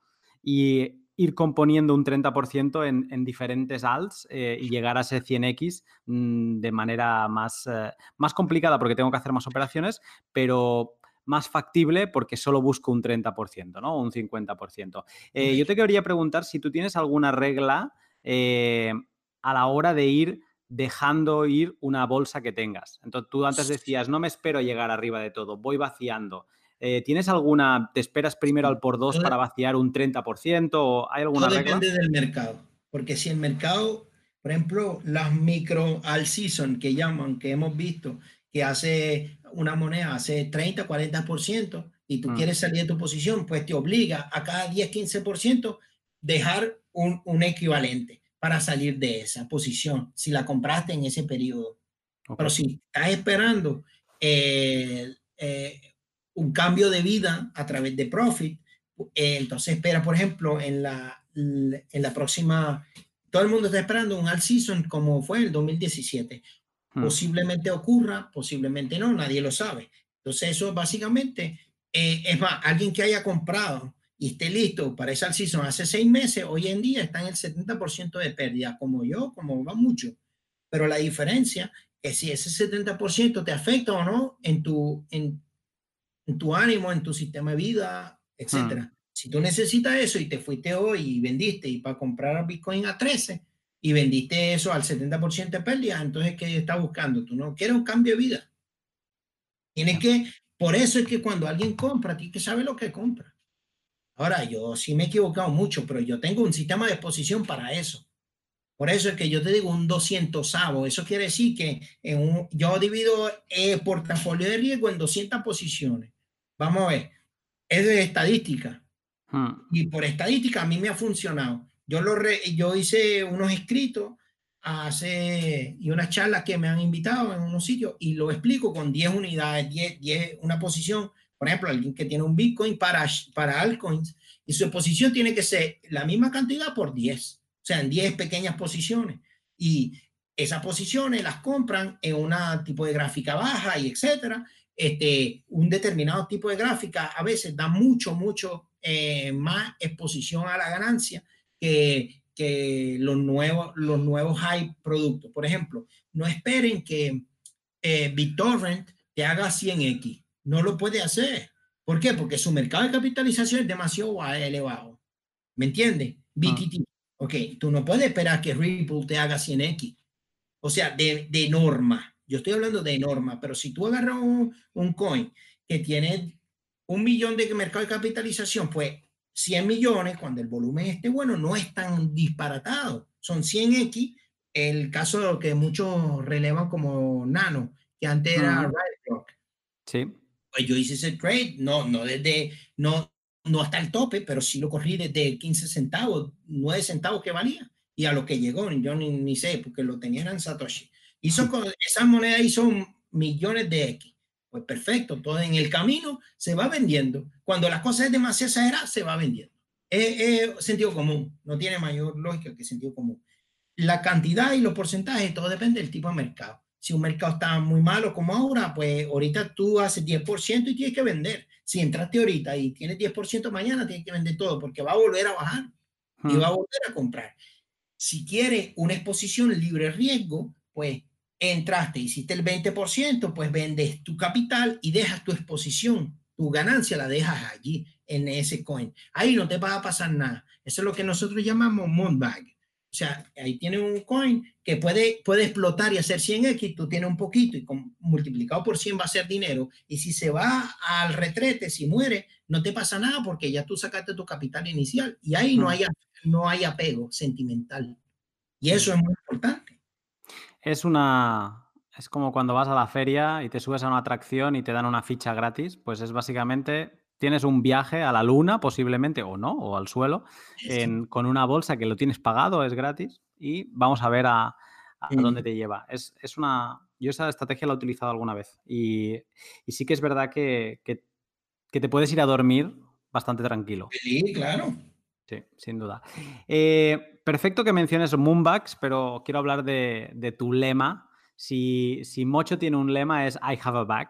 y ir componiendo un 30% en, en, diferentes alts eh, y llegar a ese 100X mm, de manera más, eh, más complicada porque tengo que hacer más operaciones, pero más factible porque solo busco un 30%, ¿no? Un 50%. Eh, yo te quería preguntar si tú tienes alguna regla a la hora de ir dejando ir una bolsa que tengas. Entonces tú antes decías, no me espero llegar arriba de todo, voy vaciando. Eh, ¿Tienes alguna, te esperas primero al por dos para vaciar un 30% o hay alguna todo depende del mercado, porque si el mercado, por ejemplo, las micro al season que llaman, que hemos visto, que hace una moneda hace 30, 40% y tú mm. quieres salir de tu posición, pues te obliga a cada 10, 15% dejar un, un equivalente para salir de esa posición si la compraste en ese periodo. Pero si estás esperando eh, eh, un cambio de vida a través de profit, eh, entonces espera, por ejemplo, en la, en la próxima, todo el mundo está esperando un all season como fue el 2017. Hmm. Posiblemente ocurra, posiblemente no, nadie lo sabe. Entonces eso básicamente es más, alguien que haya comprado y esté listo para esa season hace seis meses, hoy en día está en el 70% de pérdida, como yo, como va mucho. Pero la diferencia es si ese 70% te afecta o no en tu, en, tu ánimo, en tu sistema de vida, etcétera. Hmm. Si tú necesitas eso y te fuiste hoy y vendiste y para comprar Bitcoin a 13 y vendiste eso al 70% de pérdida, entonces ¿qué estás buscando? Tú no quieres un cambio de vida. Tienes que, por eso es que cuando alguien compra, tienes que saber lo que compra. Ahora, yo sí me he equivocado mucho, pero yo tengo un sistema de exposición para eso. Por eso es que yo te digo un 200 avo. Eso quiere decir que en un, yo divido el portafolio de riesgo en 200 posiciones. Vamos a ver, es de estadística. Hmm. Y por estadística a mí me ha funcionado. Yo, lo yo hice unos escritos hace, y unas charlas que me han invitado en unos sitios y lo explico con 10 unidades, 10, 10 una posición por ejemplo, alguien que tiene un Bitcoin para, para altcoins y su exposición tiene que ser la misma cantidad por 10, o sea, en 10 pequeñas posiciones. Y esas posiciones las compran en un tipo de gráfica baja y etcétera. Este, un determinado tipo de gráfica a veces da mucho, mucho eh, más exposición a la ganancia que, que los, nuevos, los nuevos high productos. Por ejemplo, no esperen que eh, BitTorrent te haga 100x no lo puede hacer. ¿Por qué? Porque su mercado de capitalización es demasiado elevado. ¿Me entiendes? BTT. Ah. Ok, tú no puedes esperar que Ripple te haga 100x. O sea, de, de norma. Yo estoy hablando de norma, pero si tú agarras un, un coin que tiene un millón de mercado de capitalización, pues 100 millones, cuando el volumen esté bueno, no es tan disparatado. Son 100x. El caso que muchos relevan como nano, que antes era uh Sí pues yo hice ese trade, no, no desde, no, no hasta el tope, pero sí lo corrí desde 15 centavos, 9 centavos que valía, y a lo que llegó, yo ni, ni sé, porque lo tenían en Satoshi. Hizo, esa moneda hizo millones de X. Pues perfecto, todo en el camino se va vendiendo. Cuando las cosas es demasiado exageradas, se va vendiendo. Es, sentido común, no tiene mayor lógica que sentido común. La cantidad y los porcentajes, todo depende del tipo de mercado si un mercado está muy malo como ahora, pues ahorita tú haces 10% y tienes que vender. Si entraste ahorita y tienes 10% mañana, tienes que vender todo porque va a volver a bajar y va a volver a comprar. Si quieres una exposición libre riesgo, pues entraste, hiciste el 20%, pues vendes tu capital y dejas tu exposición, tu ganancia la dejas allí en ese coin. Ahí no te va a pasar nada. Eso es lo que nosotros llamamos moonbag. O sea, ahí tiene un coin que puede, puede explotar y hacer 100x, tú tienes un poquito y con, multiplicado por 100 va a ser dinero. Y si se va al retrete, si muere, no te pasa nada porque ya tú sacaste tu capital inicial y ahí no hay, no hay apego sentimental. Y eso es muy importante. Es una, es como cuando vas a la feria y te subes a una atracción y te dan una ficha gratis, pues es básicamente tienes un viaje a la luna posiblemente o no, o al suelo, con una bolsa que lo tienes pagado, es gratis, y vamos a ver a, dónde te lleva. Es, una... Yo esa estrategia la he utilizado alguna vez y, sí que es verdad que, te puedes ir a dormir bastante tranquilo. Sí, claro. Sí, sin duda. Eh, perfecto que menciones Moonbugs, pero quiero hablar de, tu lema. Si, si Mocho tiene un lema es I have a bag,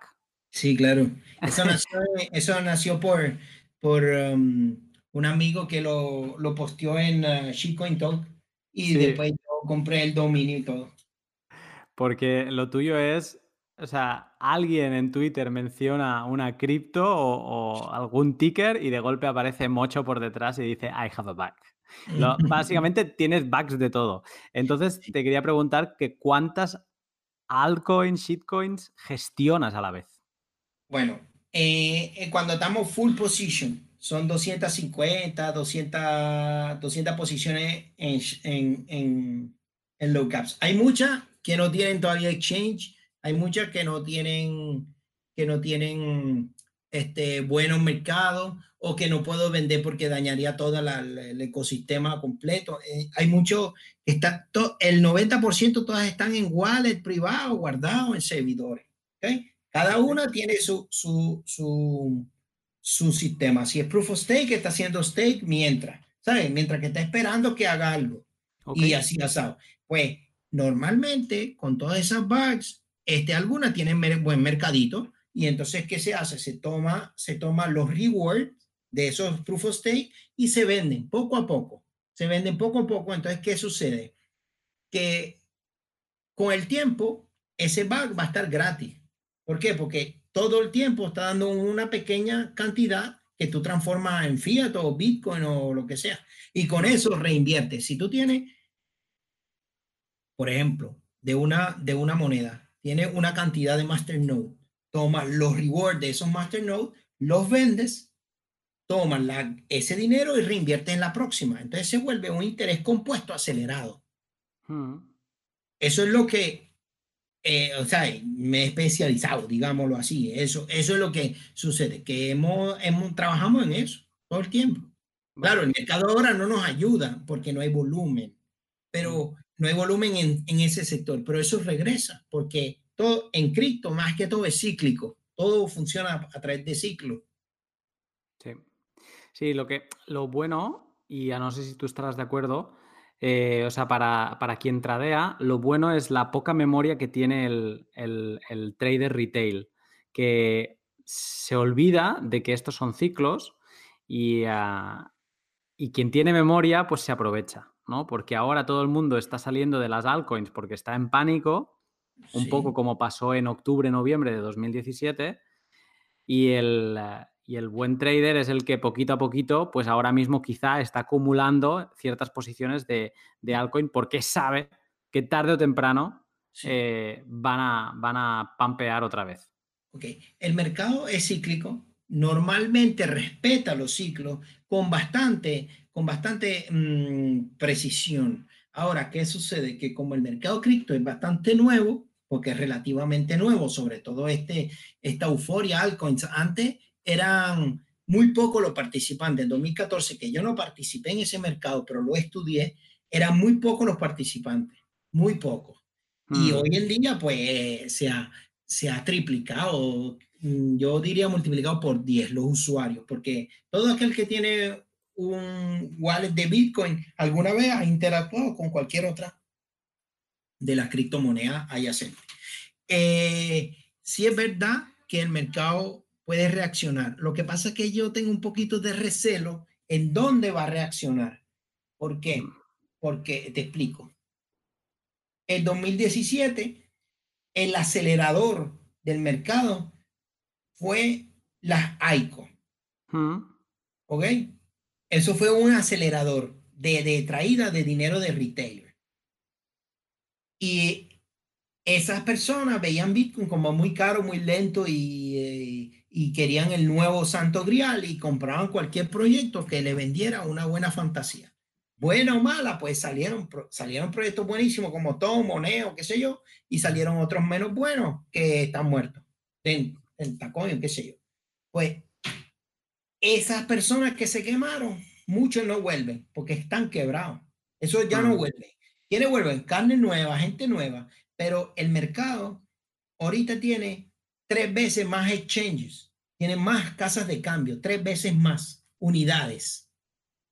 Sí, claro. <laughs> Eso nació, por, por um, un amigo que lo, lo posteó en uh, Shitcoin Talk y después yo compré el dominio y todo. Porque lo tuyo es, o sea, alguien en Twitter menciona una cripto o, algún ticker y de golpe aparece Mocho por detrás y dice I have a bag. <laughs> básicamente tienes bugs de todo. Entonces te quería preguntar que cuántas altcoins, shitcoins gestionas a la vez. Bueno, eh, eh, cuando estamos full position, son 250, 200, 200 posiciones en, en, en, low caps. Hay muchas que no tienen todavía exchange, hay muchas que no tienen, que no tienen este, buenos mercados o que no puedo vender porque dañaría todo el ecosistema completo. Eh, hay mucho, está, el 90% todas están en wallet privado, guardado en servidores. ¿okay? Cada una tiene su, su, su, su sistema. Si es proof of stake, está haciendo stake mientras, ¿sabes? Mientras que está esperando que haga algo. Y así asado. Pues normalmente con todas esas bugs, este, algunas tienen buen mercadito y entonces, ¿qué se hace? Se toma, se toma los rewards de esos proof of stake y se venden poco a poco. Se venden poco a poco. Entonces, ¿qué sucede? Que con el tiempo, ese bug va a estar gratis. ¿Por qué? Porque todo el tiempo está dando una pequeña cantidad que tú transformas en fiat o bitcoin o lo que sea. Y con eso reinviertes. Si tú tienes, por ejemplo, de una, de una moneda, tienes una cantidad de masternode, tomas los rewards de esos masternode, los vendes, tomas la, ese dinero y reinviertes en la próxima. Entonces se vuelve un interés compuesto acelerado. Hmm. Eso es lo que eh, o sea, me he especializado, digámoslo así. Eso, eso es lo que sucede, que hemos, hemos, trabajamos en eso todo el tiempo. Claro, el mercado ahora no nos ayuda porque no hay volumen, pero no hay volumen en, en ese sector, pero eso regresa porque todo en cripto, más que todo es cíclico, todo funciona a través de ciclo. Sí, sí lo, que, lo bueno, y ya no sé si tú estarás de acuerdo, eh, o sea, para, quien tradea, lo bueno es la poca memoria que tiene el, trader retail, que se olvida de que estos son ciclos y, ah, y quien tiene memoria, pues se aprovecha, ¿no? Porque ahora todo el mundo está saliendo de las altcoins porque está en pánico, un poco como pasó en octubre, noviembre de 2017, y el, y el buen trader es el que poquito a poquito, pues ahora mismo quizá está acumulando ciertas posiciones de, de altcoin porque sabe que tarde o temprano eh, van, a, van a pampear otra vez. Ok, el mercado es cíclico, normalmente respeta los ciclos con bastante, con bastante mm, precisión. Ahora, ¿qué sucede? Que como el mercado cripto es bastante nuevo, porque es relativamente nuevo, sobre todo este, esta euforia altcoins, antes eran muy pocos los participantes. En 2014, que yo no participé en ese mercado, pero lo estudié, eran muy pocos los participantes, muy pocos. Y mm. hoy en día, pues, se ha, se ha triplicado, mm, yo diría multiplicado por 10 los usuarios, porque todo aquel que tiene un wallet de Bitcoin alguna vez ha interactuado con cualquier otra de las criptomonedas adyacentes. Eh, sí es verdad que el mercado puede reaccionar. Lo que pasa es que yo tengo un poquito de recelo en dónde va a reaccionar. ¿Por qué? Mm. Porque te explico. En 2017, el acelerador del mercado fue las ICO. Mm. ¿Ok? Eso fue un acelerador. de, traída de dinero de retailer. Y esas personas veían Bitcoin como muy caro, muy lento y, eh, y, querían el nuevo santo grial y compraban cualquier proyecto que le vendiera una buena fantasía. Buena o mala, pues salieron, salieron proyectos buenísimos como Tom, Moneo, qué sé yo, y salieron otros menos buenos que están muertos en, en tacón, qué sé yo. Pues esas personas que se quemaron, muchos no vuelven porque están quebrados. Eso ya no vuelve. Quiere vuelven carne nueva, gente nueva, pero el mercado ahorita tiene tres veces más exchanges, tiene más casas de cambio, tres veces más unidades.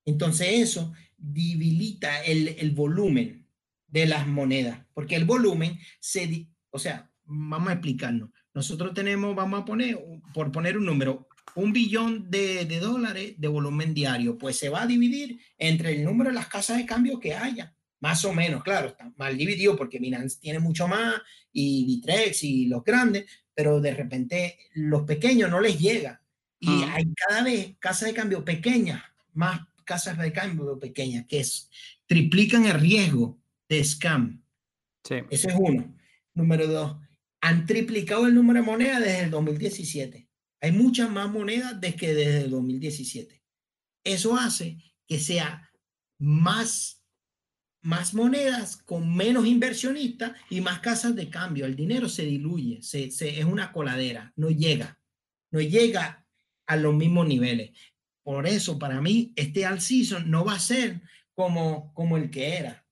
Entonces eso debilita el, el volumen de las monedas, porque el volumen se, o sea, vamos a explicarnos. Nosotros tenemos, vamos a poner, por poner un número, un billón de, dólares de volumen diario, pues se va a dividir entre el número de las casas de cambio que haya, más o menos, claro, está mal dividido porque Binance tiene mucho más y Bitrex y los grandes, pero de repente los pequeños no les llega y hay cada vez casas de cambio pequeñas, más casas de cambio pequeñas que es, triplican el riesgo de scam. Sí. Ese es uno. Número dos, han triplicado el número de monedas desde el 2017. Hay muchas más monedas desde que desde el 2017. Eso hace que sea más, más monedas con menos inversionistas y más casas de cambio. El dinero se diluye, se, es una coladera, no llega, no llega a los mismos niveles. Por eso, para mí, este all season no va a ser como, como el que era.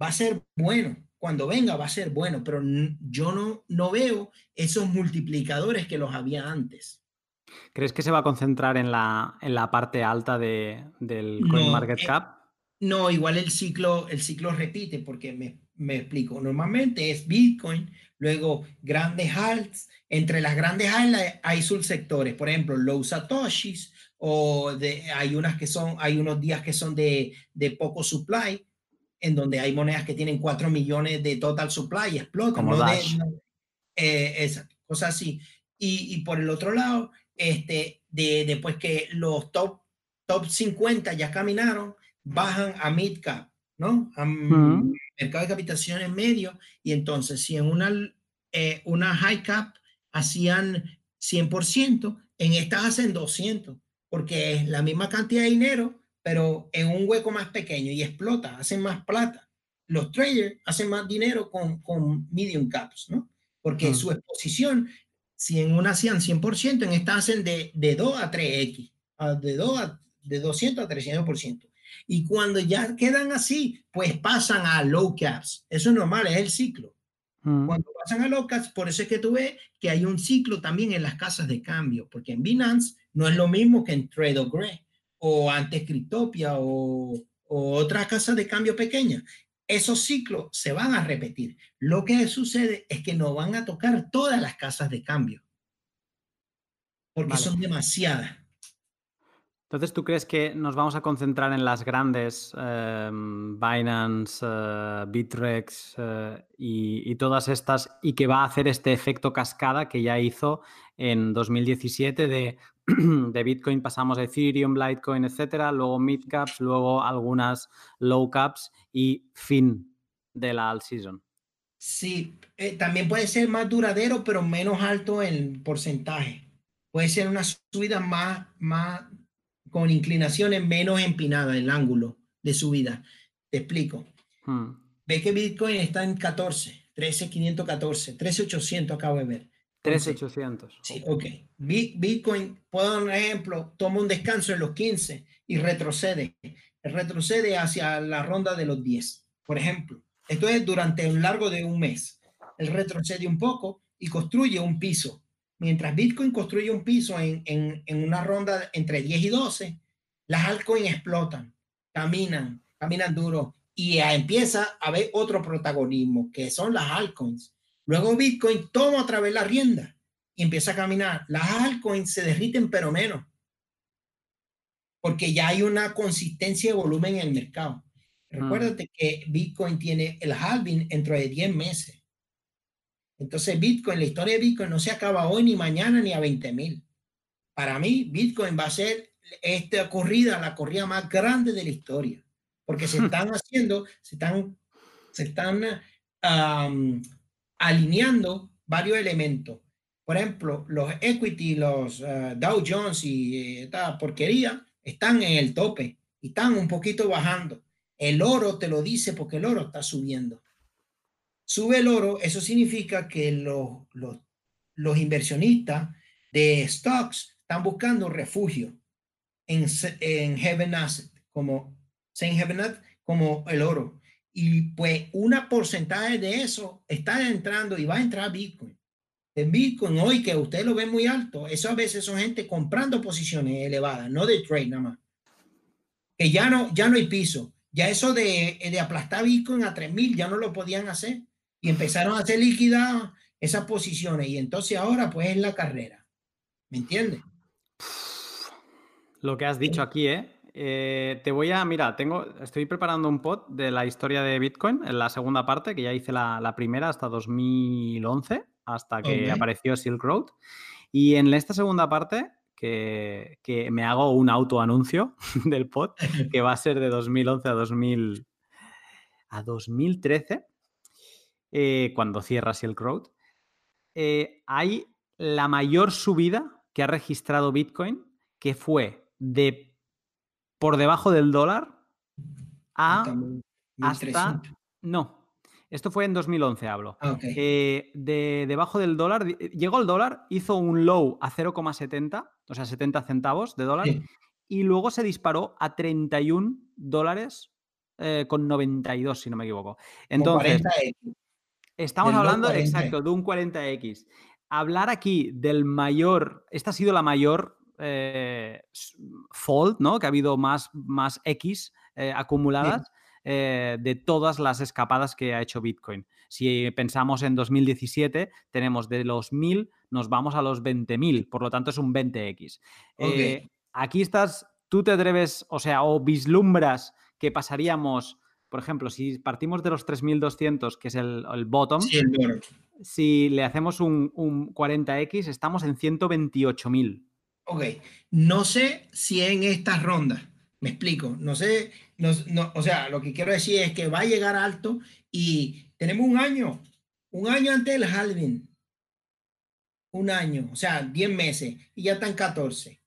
Va a ser bueno, cuando venga va a ser bueno, pero yo no, no veo esos multiplicadores que los había antes. ¿Crees que se va a concentrar en la, en la parte alta de, del CoinMarketCap? Market eh, no, igual el ciclo, el ciclo repite, porque me, me, explico. Normalmente es Bitcoin, luego grandes alts. Entre las grandes alts hay subsectores, por ejemplo, los satoshis, o de, hay unas que son, hay unos días que son de, de poco supply, en donde hay monedas que tienen 4 millones de total supply y explotan. Como De, eh, cosas así. Y, y, por el otro lado, este, de, después que los top, top 50 ya caminaron, bajan a mid cap, ¿no? A mercado de capitalización en medio. Y entonces, si en una, eh, una high cap hacían 100%, en estas hacen 200, porque es la misma cantidad de dinero, pero en un hueco más pequeño y explota, hacen más plata. Los traders hacen más dinero con, con medium caps, ¿no? Porque su exposición, si en una hacían 100%, en esta hacen de, de 2 a 3x, de, 2 a, de 200 a 300%. Y cuando ya quedan así, pues pasan a low caps. Eso es normal, es el ciclo. Cuando pasan a low caps, por eso es que tú ves que hay un ciclo también en las casas de cambio, porque en Binance no es lo mismo que en Trade Gray o antes Cryptopia o, o otras casas de cambio pequeñas. Esos ciclos se van a repetir. Lo que sucede es que no van a tocar todas las casas de cambio, porque son demasiadas. Entonces, ¿tú crees que nos vamos a concentrar en las grandes, em, Binance, uh, Bitrex eh, y, todas estas, y que va a hacer este efecto cascada que ya hizo en 2017 de <clears throat> de Bitcoin pasamos a Ethereum, Litecoin, etcétera, luego mid caps, luego algunas low caps y fin de la all season. Sí, eh, también puede ser más duradero, pero menos alto en porcentaje. Puede ser una subida más, más con inclinaciones menos empinada el ángulo de subida. Te explico. Hmm. Ve que Bitcoin está en 14, 13,514, 13,800 acabo de ver. 3,800. Sí, ok. Bitcoin, puedo dar un ejemplo, toma un descanso en los 15 y retrocede. Retrocede hacia la ronda de los 10, por ejemplo. Esto es durante un largo de un mes. Él retrocede un poco y construye un piso. Mientras Bitcoin construye un piso en, en, en una ronda entre 10 y 12, las altcoins explotan, caminan, caminan duro y empieza a haber otro protagonismo, que son las altcoins Luego Bitcoin toma otra vez la rienda y empieza a caminar. Las altcoins se derriten, pero menos. Porque ya hay una consistencia de volumen en el mercado. Recuérdate que Bitcoin tiene el halving dentro de 10 meses. Entonces, Bitcoin, la historia de Bitcoin no se acaba hoy, ni mañana, ni a 20 mil. Para mí, Bitcoin va a ser esta corrida, la corrida más grande de la historia. porque se <laughs> están haciendo, se están, se están alineando varios elementos. Por ejemplo, los equity, los uh, Dow Jones y eh, esta porquería están en el tope y están un poquito bajando. El oro te lo dice porque el oro está subiendo. Sube el oro, eso significa que los, los, inversionistas de stocks están buscando refugio en, en Heaven Asset, como Saint Heaven como el oro. Y pues una porcentaje de eso está entrando y va a entrar Bitcoin. En Bitcoin hoy que usted lo ve muy alto, eso a veces son gente comprando posiciones elevadas, no de trade nada más. Que ya no, ya no hay piso. Ya eso de, de aplastar Bitcoin a 3000 ya no lo podían hacer. Y empezaron a hacer liquidar esas posiciones. Y entonces ahora pues es la carrera. ¿Me entiendes? Lo que has dicho aquí, ¿eh? ¿eh? te voy a, mira, tengo, estoy preparando un pod de la historia de Bitcoin en la segunda parte, que ya hice la, primera hasta 2011, hasta que apareció Silk Road. Y en esta segunda parte, que, me hago un autoanuncio <laughs> del pod, que va a ser de 2011 a, 2000, a 2013, eh, cuando cierra Silk Road, eh, hay la mayor subida que ha registrado Bitcoin, que fue de por debajo del dólar a hasta... No, esto fue en 2011, hablo. Ah, eh, de debajo del dólar, llegó el dólar, hizo un low a 0,70, o sea, 70 centavos de dólar, y luego se disparó a 31 dólares eh, con 92, si no me equivoco. Entonces, estamos hablando, exacto, de un 40X. Hablar aquí del mayor, esta ha sido la mayor eh, fold, ¿no? Que ha habido más, más X eh, acumuladas eh, de todas las escapadas que ha hecho Bitcoin. Si pensamos en 2017, tenemos de los 1000, nos vamos a los 20.000, por lo tanto es un 20X. aquí estás, tú te atreves, o sea, o vislumbras que pasaríamos, por ejemplo, si partimos de los 3.200, que es el, bottom, si le hacemos un, un 40X, estamos en 128.000. Ok, no sé si en esta ronda, me explico, no sé, no, o sea, lo que quiero decir es que va a llegar alto y tenemos un año, un año antes del halving, un año, o sea, 10 meses y ya están 14.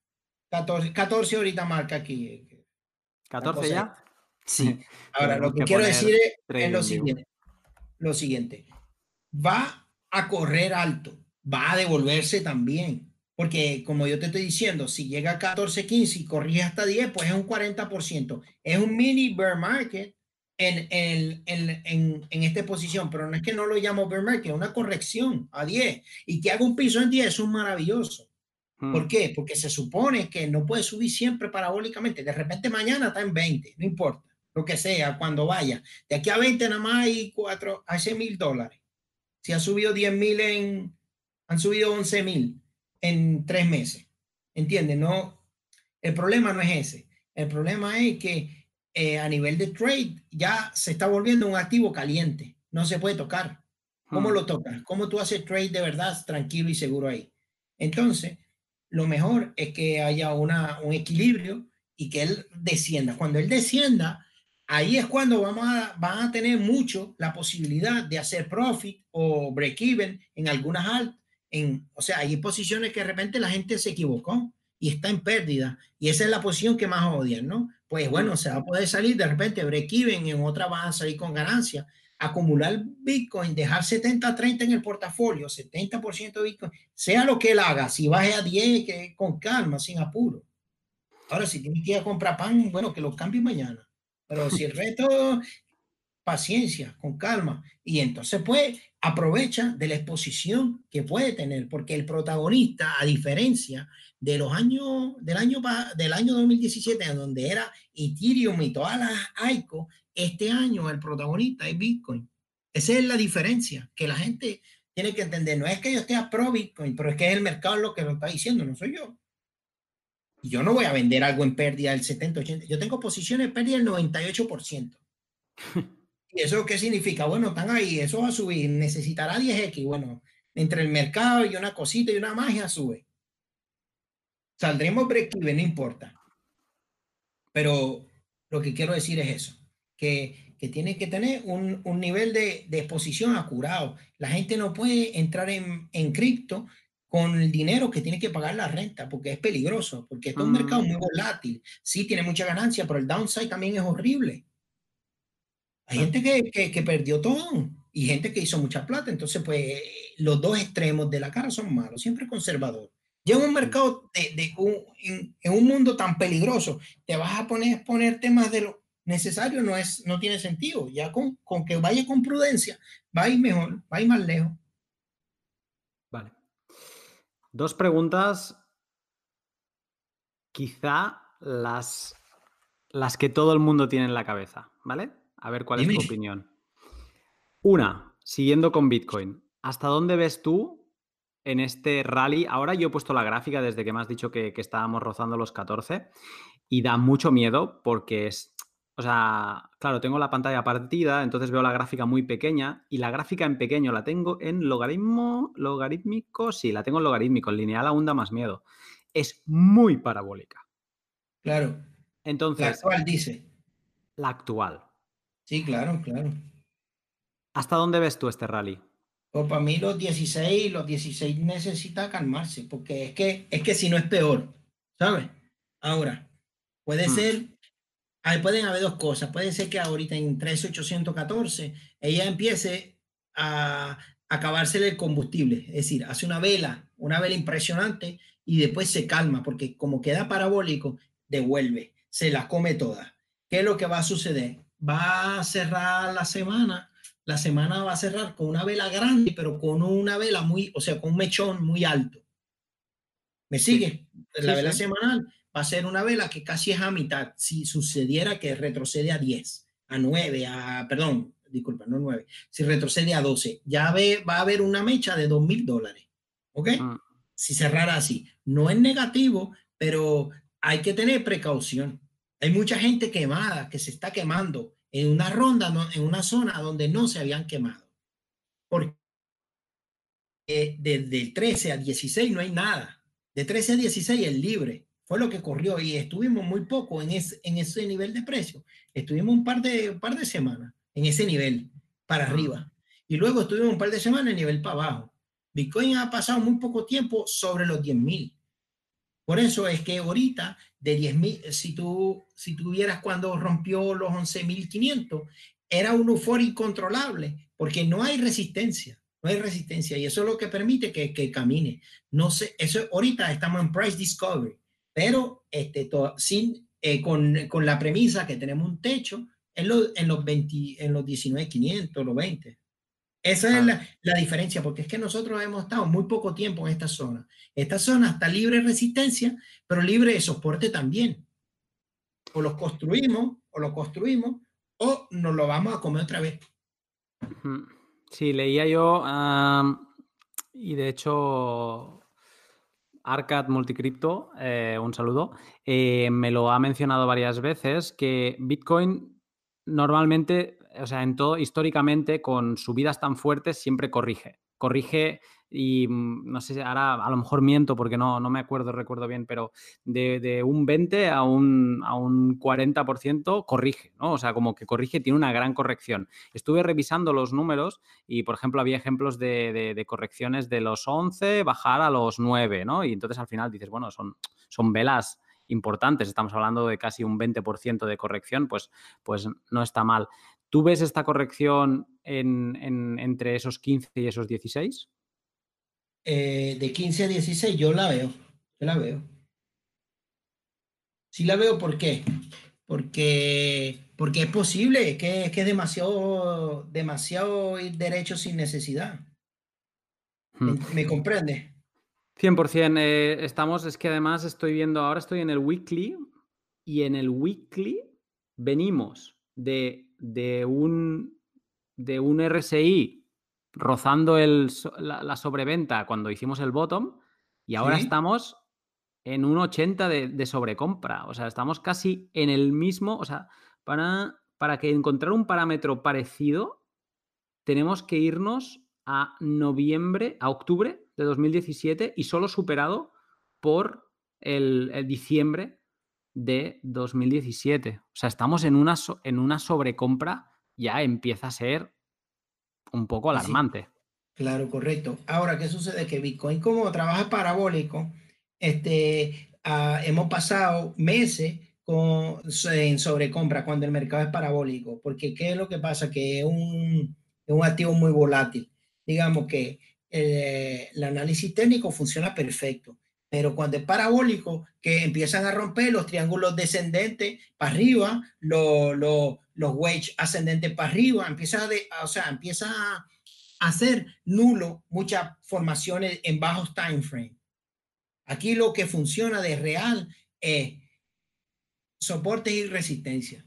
14, 14 ahorita marca aquí. ¿14 ya? Sí. <laughs> Ahora, lo que, quiero decir es, lo siguiente. Lo siguiente. Va a correr alto, va a devolverse también. Porque como yo te estoy diciendo, si llega a 14, 15 y corrige hasta 10, pues es un 40%. Es un mini bear market en, en, en, en, esta posición, pero no es que no lo llamo bear market, es una corrección a 10. Y que haga un piso en 10 es un maravilloso. ¿Por hmm. qué? Porque se supone que no puede subir siempre parabólicamente. De repente mañana está en 20, no importa, lo que sea, cuando vaya. De aquí a 20 nada más hay 4, hace mil dólares. Si ha subido 10 mil en, han subido 11 mil en tres meses. ¿Entiendes? No, el problema no es ese. El problema es que eh, a nivel de trade ya se está volviendo un activo caliente. No se puede tocar. ¿Cómo hmm. lo tocas? ¿Cómo tú haces trade de verdad tranquilo y seguro ahí? Entonces, lo mejor es que haya una, un equilibrio y que él descienda. Cuando él descienda, ahí es cuando vamos a, van a tener mucho la posibilidad de hacer profit o break even en algunas altas o sea, hay posiciones que de repente la gente se equivocó y está en pérdida y esa es la posición que más odian, ¿no? Pues bueno, se va a poder salir de repente break even, en otra va a salir con ganancia, acumular Bitcoin, dejar 70-30 en el portafolio, 70% de Bitcoin, sea lo que él haga, si baje a 10, que con calma, sin apuro. Ahora, si tiene que ir a comprar pan, bueno, que lo cambie mañana. Pero si el resto, paciencia, con calma. Y entonces, pues, aprovecha de la exposición que puede tener, porque el protagonista, a diferencia de los años, del año, del año 2017, en donde era Ethereum y todas las ICO, este año el protagonista es Bitcoin. Esa es la diferencia que la gente tiene que entender. No es que yo esté a pro Bitcoin, pero es que es el mercado lo que lo está diciendo, no soy yo. Yo no voy a vender algo en pérdida del 70, 80. Yo tengo posiciones en pérdida del 98%. <laughs> ¿Y eso qué significa? Bueno, están ahí, eso va a subir, necesitará 10X. Bueno, entre el mercado y una cosita y una magia sube. Saldremos break even, no importa. Pero lo que quiero decir es eso. que, que tiene que tener un, un nivel de, de, exposición acurado. La gente no puede entrar en, en cripto con el dinero que tiene que pagar la renta, porque es peligroso, porque es un mercado muy volátil. Sí, tiene mucha ganancia, pero el downside también es horrible. Hay gente que, que, que, perdió todo y gente que hizo mucha plata. Entonces, pues, los dos extremos de la cara son malos, siempre conservador. Ya en un mercado, de, de un, en, en, un mundo tan peligroso, te vas a poner poner temas de lo necesario, no, es, no tiene sentido. Ya con, con que vaya con prudencia, va a ir mejor, va a ir más lejos. Dos preguntas, quizá las, las que todo el mundo tiene en la cabeza, ¿vale? A ver cuál Dime. es tu opinión. Una, siguiendo con Bitcoin, ¿hasta dónde ves tú en este rally? Ahora yo he puesto la gráfica desde que me has dicho que, que estábamos rozando los 14 y da mucho miedo porque es, o sea, claro, tengo la pantalla partida, entonces veo la gráfica muy pequeña y la gráfica en pequeño la tengo en logaritmo, logarítmico, sí, la tengo en logarítmico, en lineal aún da más miedo. Es muy parabólica. Claro. Entonces. La actual dice. La actual. Sí, claro, claro. ¿Hasta dónde ves tú este rally? Pues para mí los 16, los 16 necesita calmarse, porque es que, es que si no es peor, ¿sabes? Ahora, puede hmm. ser Ahí pueden haber dos cosas. Puede ser que ahorita en 13814 ella empiece a acabársele el combustible. Es decir, hace una vela, una vela impresionante y después se calma porque como queda parabólico, devuelve, se la come toda. ¿Qué es lo que va a suceder? Va a cerrar la semana. La semana va a cerrar con una vela grande, pero con una vela muy, o sea, con un mechón muy alto. ¿Me sigue? Sí. La vela sí. semanal va a ser una vela que casi es a mitad si sucediera que retrocede a 10, a 9, a, perdón, disculpa, no 9, si retrocede a 12, ya ve, va a haber una mecha de 2 mil dólares, ¿ok? Mm. Si cerrara así. No es negativo, pero hay que tener precaución. Hay mucha gente quemada que se está quemando en una ronda, en una zona donde no se habían quemado. Porque desde el 13 a 16 no hay nada. De 13 a 16 es libre fue lo que corrió y estuvimos muy poco en, ese, en ese nivel de precio. Estuvimos un par de, un par de semanas en ese nivel para arriba y luego estuvimos un par de semanas en nivel para abajo. Bitcoin ha pasado muy poco tiempo sobre los 10 mil. Por eso es que ahorita de 10 mil, si tú, si tuvieras cuando rompió los 11.500, era un euforia incontrolable porque no hay resistencia no hay resistencia y eso es lo que permite que, que camine. No sé, eso ahorita estamos en price discovery pero este, sin, eh, con, con, la premisa que tenemos un techo en, lo, en los 20, en los 19.500, los 20. Esa ah. es la, la, diferencia, porque es que nosotros hemos estado muy poco tiempo en esta zona. Esta zona está libre de resistencia, pero libre de soporte también. O los construimos, o lo construimos, o nos lo vamos a comer otra vez. Sí, leía yo, um, y de hecho Arcad Multicrypto, eh, un saludo, eh, me lo ha mencionado varias veces que Bitcoin normalmente, o sea, en todo, históricamente, con subidas tan fuertes, siempre corrige. Corrige y mm, no sé, ahora a lo mejor miento porque no, no me acuerdo, recuerdo bien, pero de, de un 20 a un, a un 40% corrige, ¿no? O sea, como que corrige, tiene una gran corrección. Estuve revisando los números y, por ejemplo, había ejemplos de, de, correcciones de los 11 bajar a los 9, ¿no? Y entonces al final dices, bueno, son, son velas importantes, estamos hablando de casi un 20% de corrección, pues, pues no está mal. ¿Tú ves esta corrección en, en, entre esos 15 y esos 16? Eh, de 15 a 16, yo la veo, yo la veo. Sí la veo, ¿por qué? Porque, porque es posible, que, que es demasiado, demasiado derecho sin necesidad. Hmm. ¿Me, ¿Me, comprende? 100%. Eh, estamos, es que además estoy viendo, ahora estoy en el weekly y en el weekly venimos de, de, un, de un RSI rozando el, la, la, sobreventa cuando hicimos el bottom y ahora ¿Sí? estamos en un 80 de, de, sobrecompra. O sea, estamos casi en el mismo. O sea, para, para que encontrar un parámetro parecido, tenemos que irnos a noviembre, a octubre de 2017 y solo superado por el, el diciembre de 2017. O sea, estamos en una, en una sobrecompra, ya empieza a ser un poco alarmante. Claro, correcto. Ahora, ¿qué sucede? Que Bitcoin, como trabaja parabólico, este, ah, hemos pasado meses con, en sobrecompra cuando el mercado es parabólico, porque ¿qué es lo que pasa? Que es un, es un activo muy volátil. Digamos que eh, el análisis técnico funciona perfecto, pero cuando es parabólico, que empiezan a romper los triángulos descendentes para arriba, los, los, los wedge ascendentes para arriba, empieza, de, o sea, empieza a hacer nulo muchas formaciones en bajos time frame. Aquí lo que funciona de real es soportes y resistencia.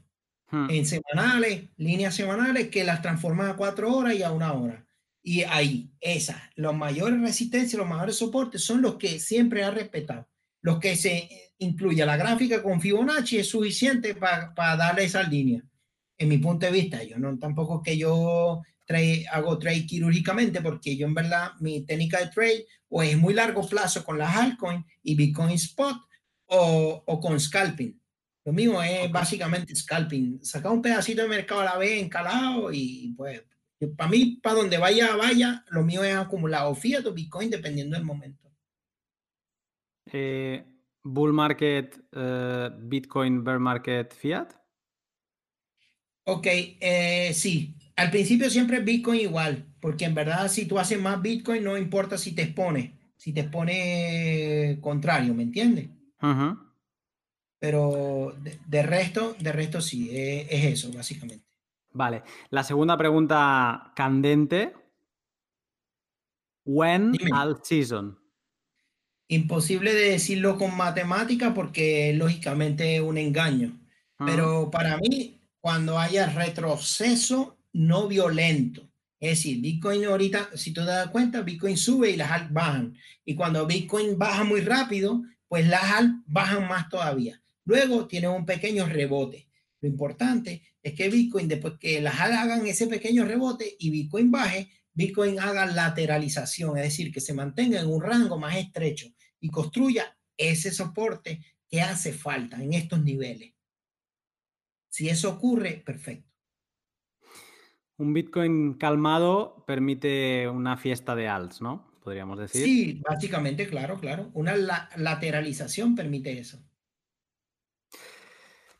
Hmm. En semanales, líneas semanales que las transforman a cuatro horas y a una hora. Y ahí, esas, los mayores resistencias, los mayores soportes son los que siempre ha respetado. Los que se incluye la gráfica con Fibonacci es suficiente para darle esa línea. En mi punto de vista, yo no tampoco que yo hago trade quirúrgicamente porque yo en verdad mi técnica de trade o es muy largo plazo con las altcoins y Bitcoin Spot o, o con scalping. Lo mío es básicamente scalping, sacar un pedacito de mercado a la vez encalado y pues para mí, para donde vaya, vaya, lo mío es acumulado fiat o Bitcoin dependiendo del momento. Eh, bull market, eh, Bitcoin, bear market, fiat. Ok, eh, sí, al principio siempre es Bitcoin igual, porque en verdad si tú haces más Bitcoin no importa si te expone, si te expone contrario, ¿me entiendes? Pero de, resto, de resto sí, es, eso básicamente. Vale, la segunda pregunta candente. When all season? Imposible de decirlo con matemática porque lógicamente es un engaño. Pero para mí, cuando haya retroceso no violento. Es decir, Bitcoin ahorita, si tú te das cuenta, Bitcoin sube y las alt bajan. Y cuando Bitcoin baja muy rápido, pues las alt bajan más todavía. Luego tiene un pequeño rebote. Lo importante es que Bitcoin, después que las hagan ese pequeño rebote y Bitcoin baje, Bitcoin haga lateralización, es decir, que se mantenga en un rango más estrecho y construya ese soporte que hace falta en estos niveles. Si eso ocurre, perfecto. Un Bitcoin calmado permite una fiesta de alts, ¿no? Podríamos decir. Sí, básicamente, claro, claro. Una lateralización permite eso.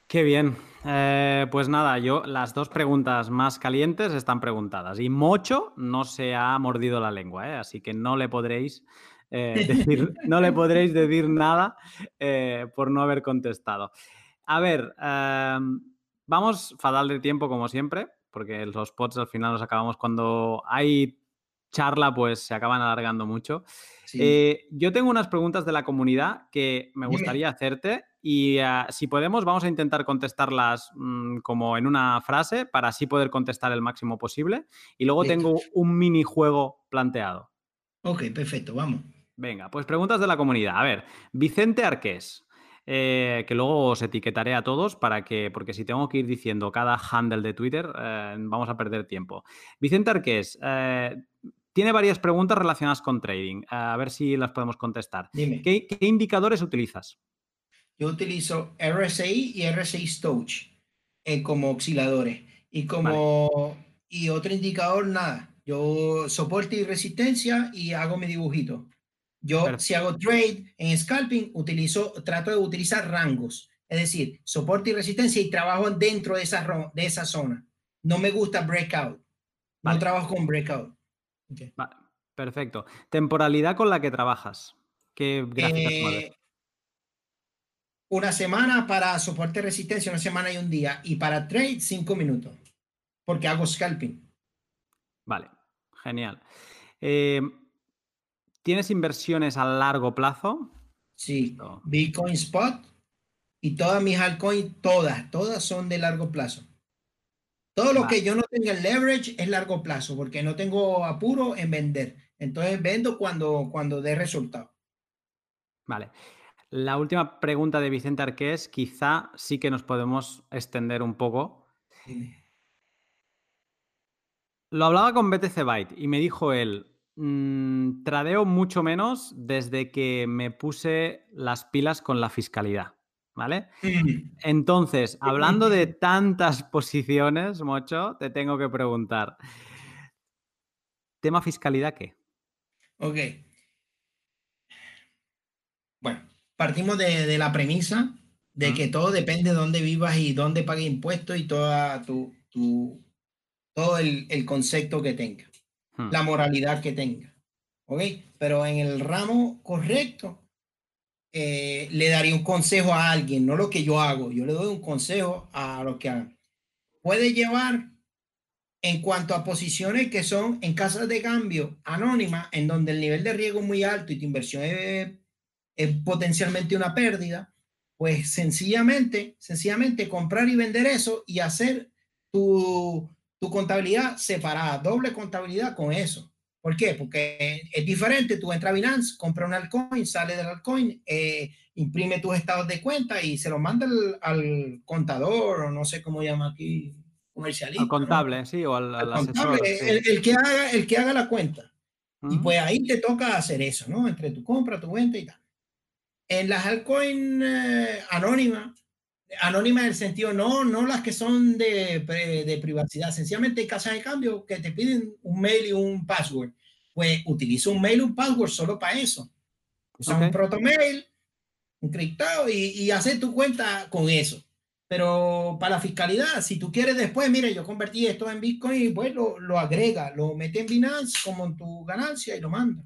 Qué bien. Eh, pues nada, yo las dos preguntas más calientes están preguntadas y Mocho no se ha mordido la lengua, ¿eh? así que no le podréis eh, <laughs> decir, no le podréis decir nada por no haber contestado. A ver, vamos fatal de tiempo como siempre porque los pods al final los acabamos cuando hay charla, pues se acaban alargando mucho. Eh, yo tengo unas preguntas de la comunidad que me gustaría hacerte y ah, si podemos vamos a intentar contestarlas mm, como en una frase para así poder contestar el máximo posible. Y luego tengo un minijuego planteado. Ok, perfecto, vamos. Venga, pues preguntas de la comunidad. A ver, Vicente Arqués. Eh, que luego os etiquetaré a todos para que, porque si tengo que ir diciendo cada handle de Twitter, eh, vamos a perder tiempo. Vicente Arqués, tiene varias preguntas relacionadas con trading. A ver si las podemos contestar. ¿Qué, indicadores utilizas? Yo utilizo RSI y RSI Stoch como osciladores. Y como y otro indicador, nada. Yo soporte y resistencia y hago mi dibujito. Yo, si hago trade en scalping, utilizo, trato de utilizar rangos, es decir, soporte y resistencia y trabajo dentro de esa, de esa zona. No me gusta breakout. No trabajo con breakout. Perfecto. Temporalidad con la que trabajas. ¿Qué gráficas eh, Una semana para soporte y resistencia, una semana y un día. Y para trade, cinco minutos. Porque hago scalping. Vale, genial. Eh, ¿Tienes inversiones a largo plazo? Sí, Bitcoin Spot y todas mis altcoins, todas, todas son de largo plazo. Todo lo que yo no tenga leverage es largo plazo, porque no tengo apuro en vender. Entonces vendo cuando, cuando dé resultado. Vale. La última pregunta de Vicente Arqués, quizá sí que nos podemos extender un poco. Lo hablaba con BTC Byte y me dijo él, Mm, tradeo mucho menos desde que me puse las pilas con la fiscalidad. ¿Vale? Entonces, hablando de tantas <laughs> posiciones, Mocho, te tengo que preguntar. ¿Tema fiscalidad qué? Ok. Bueno, partimos de, la premisa de que todo depende de dónde vivas y dónde pagues impuestos y toda tu, todo el, concepto que tenga, hmm. la moralidad que tenga. ¿Ok? Pero en el ramo correcto, eh, le daría un consejo a alguien, no lo que yo hago, yo le doy un consejo a lo que hagan. Puede llevar en cuanto a posiciones que son en casas de cambio anónimas, en donde el nivel de riesgo es muy alto y tu inversión es, potencialmente una pérdida, pues sencillamente, sencillamente comprar y vender eso y hacer tu, tu contabilidad separada, doble contabilidad con eso. ¿Por qué? Porque es diferente. Tú entras a Binance, compras un altcoin, sale del altcoin, eh, imprime tus estados de cuenta y se los manda al, contador o no sé cómo llama aquí, comercialista. Al contable, sí, o al, asesor. El, que haga, el que haga la cuenta. Y pues ahí te toca hacer eso, ¿no? Entre tu compra, tu venta y tal. En las altcoins eh, anónimas, anónimas en el sentido, no, no las que son de, de privacidad, sencillamente hay casas de cambio que te piden un mail y un password. Pues utiliza un mail y un password solo para eso. Usa un protomail, encriptado y, y hacer tu cuenta con eso. Pero para la fiscalidad, si tú quieres después, mire, yo convertí esto en Bitcoin y pues lo, lo agrega, lo mete en Binance como en tu ganancia y lo manda.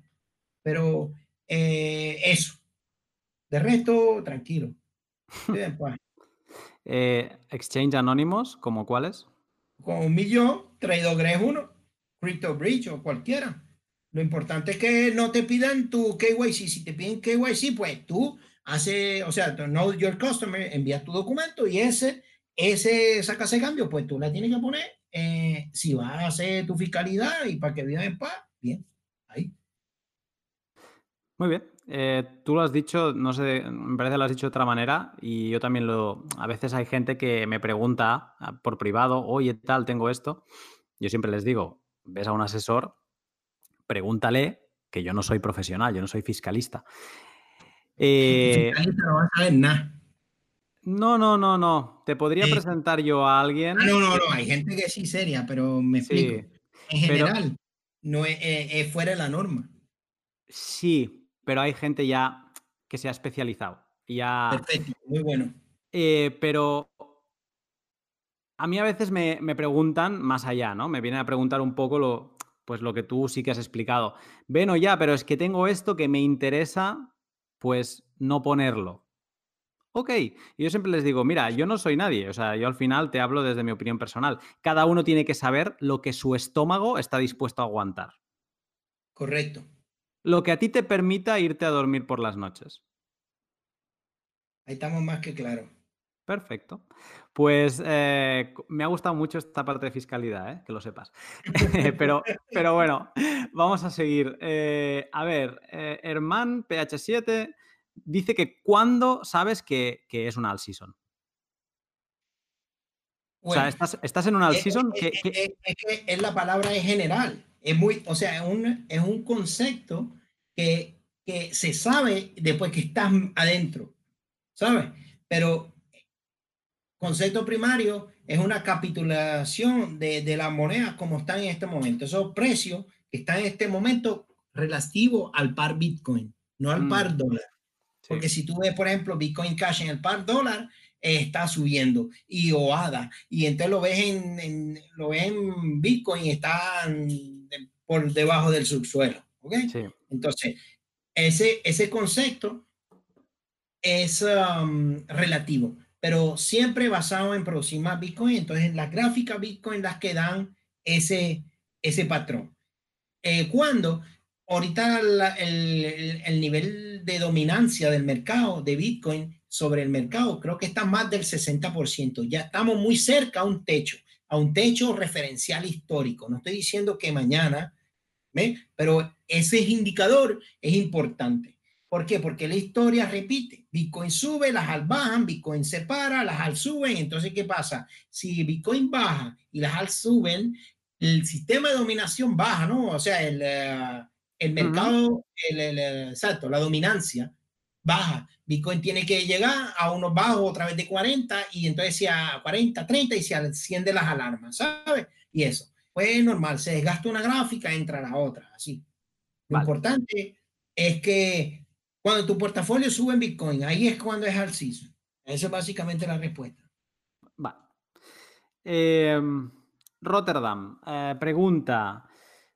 Pero eh, eso. De resto, tranquilo. <laughs> Bien, pues. Eh, exchange anónimos, ¿como cuáles? Con un millón, Tradogres uno, Crypto Bridge o cualquiera. Lo importante es que no te pidan tu KYC. Si te piden KYC, pues tú haces, o sea, know your customer, envías tu documento y ese, ese sacas de cambio, pues tú la tienes que poner. Eh, si vas a hacer tu fiscalidad y para que vivan en paz, bien, ahí. Muy bien. Eh, tú lo has dicho, no sé, me parece que lo has dicho de otra manera y yo también lo... A veces hay gente que me pregunta ah, por privado, oye, tal, tengo esto. Yo siempre les digo, ves a un asesor, pregúntale que yo no soy profesional, yo no soy fiscalista. <laughs> Eh, fiscalista no vas a nada. No, no, no, no. Te podría presentar yo a alguien. Ah, no, no, no. Hay gente que sí seria, pero me explico. en general, no es fuera de la norma. Sí, pero hay gente ya que se ha especializado. Ya, Perfecto, muy bueno. Eh, pero a mí a veces me, preguntan más allá, ¿no? Me vienen a preguntar un poco lo, pues lo que tú sí que has explicado. Bueno, ya, pero es que tengo esto que me interesa, pues no ponerlo. Ok, y yo siempre les digo, mira, yo no soy nadie, o sea, yo al final te hablo desde mi opinión personal. Cada uno tiene que saber lo que su estómago está dispuesto a aguantar. Correcto lo que a ti te permita irte a dormir por las noches. Ahí estamos más que claro. Perfecto. Pues eh, me ha gustado mucho esta parte de fiscalidad, ¿eh? que lo sepas. <laughs> pero, pero bueno, vamos a seguir. Eh, a ver, Herman PH7 dice que cuándo sabes que, es una all season. o sea, estás, en una all season. Es, que, es, la palabra en general. Es muy, o sea, un, es un concepto que, que se sabe después que estás adentro, ¿sabes? Pero concepto primario es una capitulación de, de las monedas como están en este momento. Esos precios que están en este momento relativo al par Bitcoin, no al mm. par dólar. Porque si tú ves, por ejemplo, Bitcoin Cash en el par dólar, está subiendo y OADA, y entonces lo ves en, lo ves en Bitcoin y está por debajo del subsuelo. ¿ok? Entonces, ese, ese concepto es um, relativo, pero siempre basado en más Bitcoin. Entonces, las gráficas Bitcoin las que dan ese, ese patrón. Eh, cuando ahorita el, el, nivel de dominancia del mercado de Bitcoin sobre el mercado creo que está más del 60%. Ya estamos muy cerca a un techo, a un techo referencial histórico. No estoy diciendo que mañana pero ese indicador es importante. ¿Por qué? Porque la historia repite. Bitcoin sube, las al bajan, Bitcoin se para, las al suben. Entonces, ¿qué pasa? Si Bitcoin baja y las al suben, el sistema de dominación baja, ¿no? O sea, el, eh, el mercado, el, exacto, la dominancia baja. Bitcoin tiene que llegar a unos bajos otra vez de 40 y entonces si a 40, 30 y se enciende las alarmas, ¿sabes? Y eso. Pues normal, se desgasta una gráfica, entra la otra, así. Lo importante es que cuando tu portafolio sube en Bitcoin, ahí es cuando es al season. Esa es básicamente la respuesta. Va. Em, Rotterdam, eh, pregunta.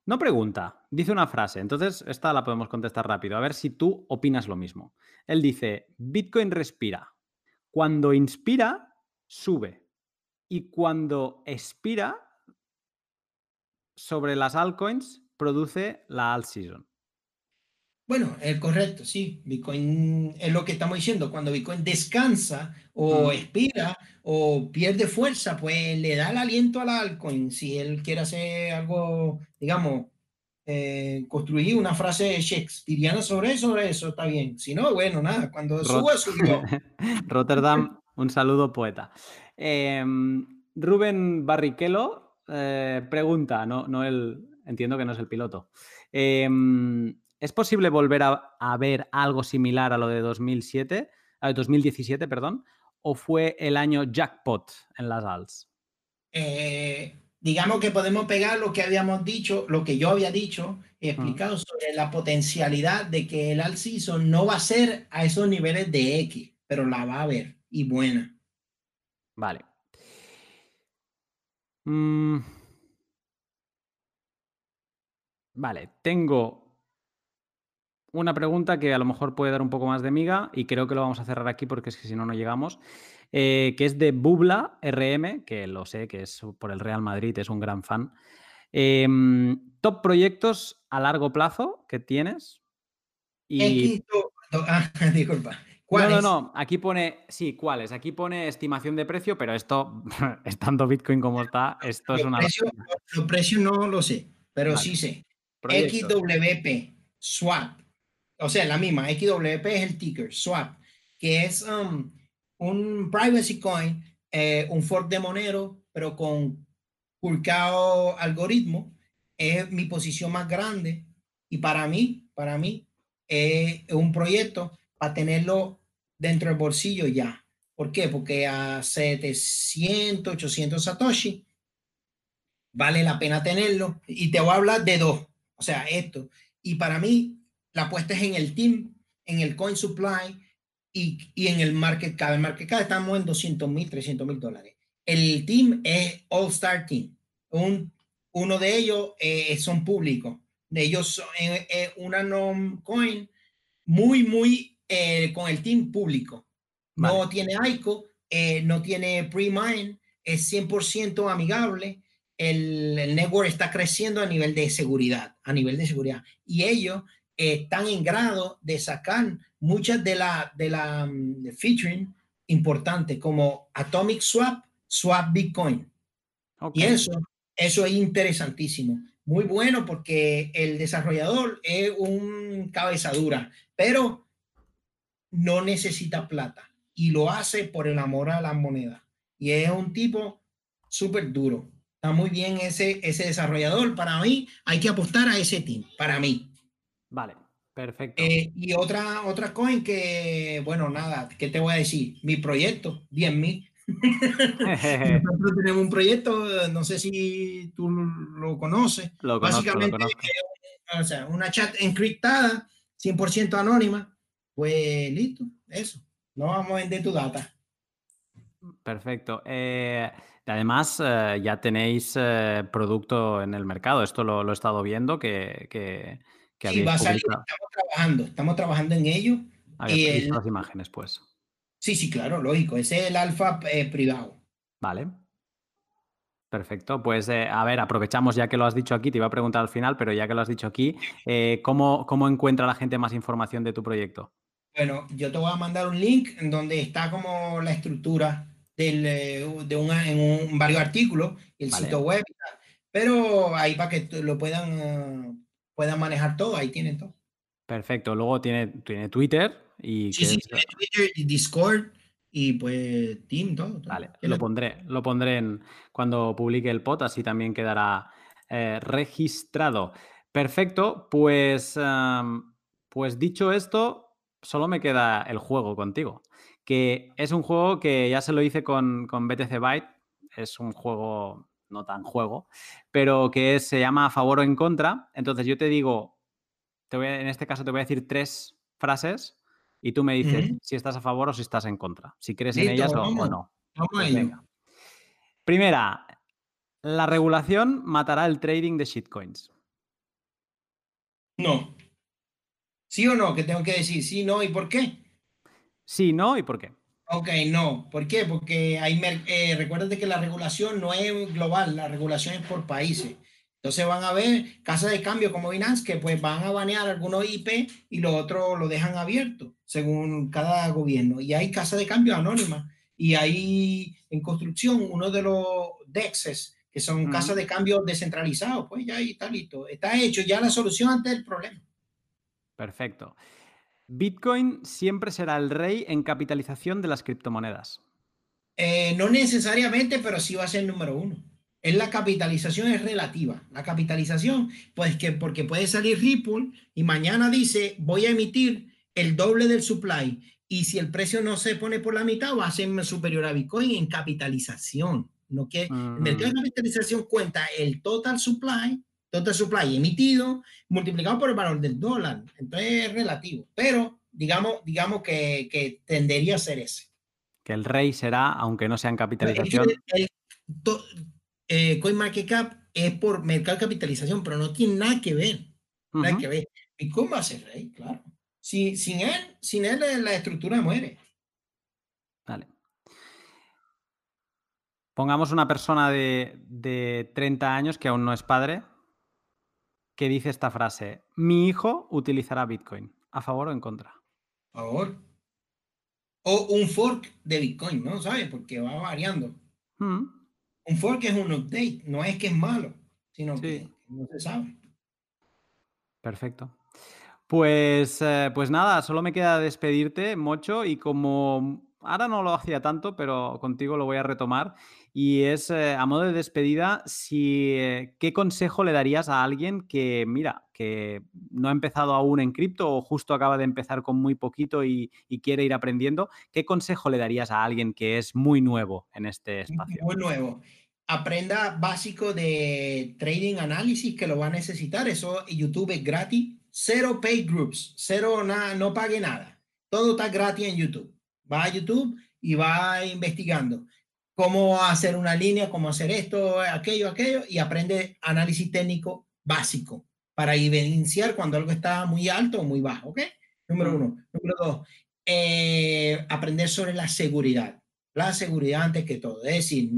No pregunta, dice una frase. Entonces, esta la podemos contestar rápido. A ver si tú opinas lo mismo. Él dice: Bitcoin respira. Cuando inspira, sube. Y cuando expira, sobre las altcoins, produce la alt season. Bueno, es correcto, sí. Bitcoin es lo que estamos diciendo. Cuando Bitcoin descansa o expira o pierde fuerza, pues le da el aliento al altcoin. Si él quiere hacer algo, digamos, eh, construir una frase shakespeariana sobre eso, sobre eso está bien. Si no, bueno, nada, cuando suba, subió. <laughs> Rotterdam, un saludo poeta. Em, Rubén Barrichello eh, pregunta, no, no el, entiendo que no es el piloto. Em, ¿Es posible volver a, ver algo similar a lo de 2007, a 2017, perdón? ¿O fue el año jackpot en las ALS? Eh, digamos que podemos pegar lo que habíamos dicho, lo que yo había dicho, he explicado sobre la potencialidad de que el alt season no va a ser a esos niveles de X, pero la va a ver y buena. Vale. Mm. Vale, tengo una pregunta que a lo mejor puede dar un poco más de miga y creo que lo vamos a cerrar aquí porque es que si no, no llegamos, eh, que es de Bubla RM, que lo sé, que es por el Real Madrid, es un gran fan. Em, top proyectos a largo plazo que tienes. <laughs> Ah, disculpa. No, no, no. Aquí pone, sí, ¿cuáles? Aquí pone estimación de precio, pero esto, <laughs> estando Bitcoin como está, esto es una. los precios no lo sé, pero sí sé. XWP, Swap, o sea, la misma, XWP es el ticker, swap, que es um, un privacy coin, eh, un fork de Monero, pero con pulcado algoritmo. Es mi posición más grande y para mí, para mí, es un proyecto para tenerlo dentro del bolsillo ya. ¿Por qué? Porque a 700, 800 Satoshi vale la pena tenerlo. Y te voy a hablar de dos. O sea, esto. Y para mí, la apuesta es en el team, en el coin supply y, y en el market cap. El market cap estamos en 200 mil, 300 mil dólares. El team es All Star Team. Un, uno de ellos eh, son públicos. De ellos son eh, eh, una non coin muy, muy con el team público. No tiene ICO, no tiene pre-mine, es 100% amigable. El, el, network está creciendo a nivel de seguridad, a nivel de seguridad. Y ellos están en grado de sacar muchas de la, de la mm, featuring importantes como Atomic Swap, Swap Bitcoin. Y eso, eso es interesantísimo. Muy bueno porque el desarrollador es un cabezadura, pero no necesita plata y lo hace por el amor a la moneda. Y es un tipo súper duro. Está muy bien ese, ese desarrollador. Para mí hay que apostar a ese team, para mí. Vale, perfecto. Eh, y otra, otra coin que, bueno, nada, ¿qué te voy a decir? Mi proyecto, bien mí. <laughs> Nosotros tenemos un proyecto, no sé si tú lo conoces. Lo Básicamente, o sea, una chat encriptada, 100% anónima. Pues listo, eso. No vamos a vender tu data. Perfecto. Eh, además, eh, ya tenéis producto en el mercado. Esto lo, he estado viendo, que, sí, va a salir, estamos trabajando, estamos trabajando en ello. y las imágenes, pues. Sí, sí, claro, lógico. Ese es el alfa eh, privado. Vale. Perfecto, pues eh, a ver, aprovechamos ya que lo has dicho aquí, te iba a preguntar al final, pero ya que lo has dicho aquí, eh, ¿cómo, ¿cómo, encuentra la gente más información de tu proyecto? Bueno, yo te voy a mandar un link en donde está como la estructura del, de un, en un, varios artículos, el sitio web, pero ahí para que lo puedan puedan manejar todo, ahí tienen todo. Perfecto, luego tiene, tiene Twitter y... Sí, sí, Twitter y Discord y pues Team, todo. Vale, lo pondré, lo pondré en, cuando publique el pod, así también quedará eh, registrado. Perfecto, pues, pues dicho esto, solo me queda el juego contigo, que es un juego que ya se lo hice con, con BTC Byte, es un juego no tan juego, pero que se llama a favor o en contra. Entonces yo te digo, te voy en este caso te voy a decir tres frases y tú me dices si estás a favor o si estás en contra, si crees en ellas o, no. Pues Primera, la regulación matará el trading de shitcoins. No. ¿Sí o no? Que tengo que decir sí, no y por qué. Sí, no y por qué. Ok, no. ¿Por qué? Porque hay, eh, recuérdate que la regulación no es global, la regulación es por países. Entonces van a ver casas de cambio como Binance que pues van a banear algunos IP y los otros lo dejan abierto según cada gobierno. Y hay casas de cambio anónimas y hay en construcción uno de los DEXs que son casas de cambio descentralizados. Pues ya ahí está listo. Está hecho ya la solución ante el problema. Perfecto. Bitcoin siempre será el rey en capitalización de las criptomonedas. Eh, no necesariamente, pero sí va a ser el número uno. Es la capitalización es relativa. La capitalización, pues que porque puede salir Ripple y mañana dice voy a emitir el doble del supply y si el precio no se pone por la mitad va a ser superior a Bitcoin en capitalización. No que el mercado de capitalización cuenta el total supply total supply emitido multiplicado por el valor del dólar. Entonces es relativo, pero digamos, digamos que, que tendería a ser ese. Que el rey será, aunque no sea en capitalización. El, eh, CoinMarketCap es por mercado de capitalización, pero no tiene nada que ver. Nada que ver. ¿Y cómo va a ser rey? Claro. sin él, sin él la estructura muere. Vale. Pongamos una persona de, de 30 años que aún no es padre, que dice esta frase, mi hijo utilizará Bitcoin, ¿a favor o en contra? A favor. O un fork de Bitcoin, ¿no? ¿Sabes? Porque va variando. Mm. Un fork es un update, no es que es malo, sino que no se sabe. Perfecto. Pues, eh, pues nada, solo me queda despedirte, Mocho, y como ahora no lo hacía tanto, pero contigo lo voy a retomar. Y es, eh, a modo de despedida, si, eh, ¿qué consejo le darías a alguien que, mira, que no ha empezado aún en cripto o justo acaba de empezar con muy poquito y, quiere ir aprendiendo? ¿Qué consejo le darías a alguien que es muy nuevo en este espacio? Muy nuevo. Aprenda básico de trading análisis que lo va a necesitar. Eso YouTube es gratis. Cero paid groups. Cero, nada, no pague nada. Todo está gratis en YouTube va a YouTube y va investigando cómo hacer una línea, cómo hacer esto, aquello, aquello, y aprende análisis técnico básico para evidenciar cuando algo está muy alto o muy bajo, ¿ok? Número uno. Número dos, eh, aprender sobre la seguridad. La seguridad antes que todo, es decir,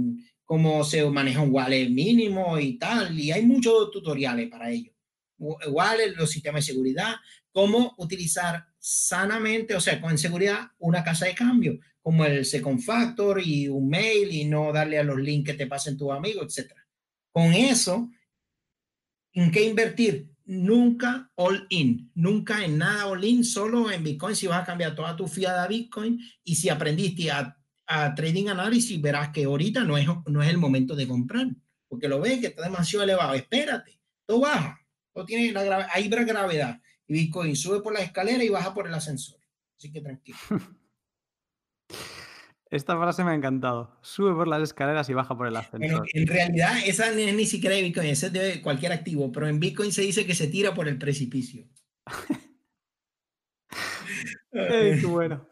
cómo se maneja un wallet mínimo y tal, y hay muchos tutoriales para ello. Wallet, los sistemas de seguridad, cómo utilizar sanamente, o sea, con seguridad, una casa de cambio, como el Second Factor y un mail y no darle a los links que te pasen tus amigos, etc. Con eso, ¿en qué invertir? Nunca all in, nunca en nada all in, solo en Bitcoin si vas a cambiar toda tu fiada a Bitcoin y si aprendiste a, trading análisis, verás que ahorita no es, no es el momento de comprar, porque lo ves que está demasiado elevado, espérate, todo baja, todo tiene la hay gravedad y Bitcoin sube por la escalera y baja por el ascensor. Así que tranquilo. <laughs> Esta frase me ha encantado. Sube por las escaleras y baja por el ascensor. en realidad, esa no es ni siquiera de Bitcoin, esa es de cualquier activo, pero en Bitcoin se dice que se tira por el precipicio. <laughs> bueno.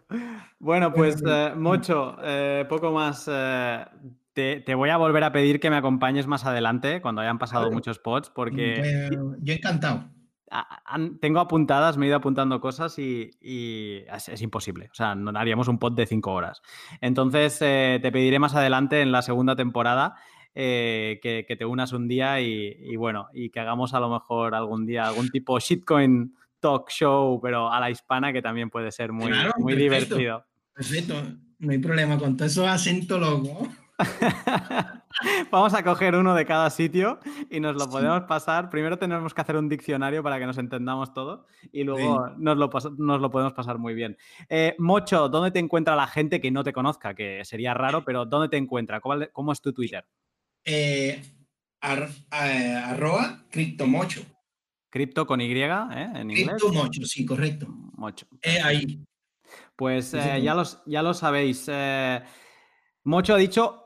Bueno, pues, eh, Mocho, eh, poco más. Eh, te, voy a volver a pedir que me acompañes más adelante, cuando hayan pasado muchos pods, porque. yo encantado tengo apuntadas, me he ido apuntando cosas y, es, imposible. O sea, no haríamos un pod de cinco horas. Entonces, eh, te pediré más adelante en la segunda temporada eh, que, te unas un día y, bueno, y que hagamos a lo mejor algún día algún tipo shitcoin talk show, pero a la hispana, que también puede ser muy, muy divertido. Perfecto, no hay problema con todo eso acento loco. <laughs> Vamos a coger uno de cada sitio y nos lo podemos pasar. Primero tenemos que hacer un diccionario para que nos entendamos todo y luego nos, lo, podemos pasar muy bien. Eh, Mocho, ¿dónde te encuentra la gente que no te conozca? Que sería raro, pero ¿dónde te encuentra? ¿Cómo, es tu Twitter? Eh, arroba criptomocho. Cripto con Y, ¿eh? En inglés. Cripto Mocho, sí, correcto. Mocho. Eh, ahí. Pues eh, ya, los, ya lo sabéis. Eh, Mocho ha dicho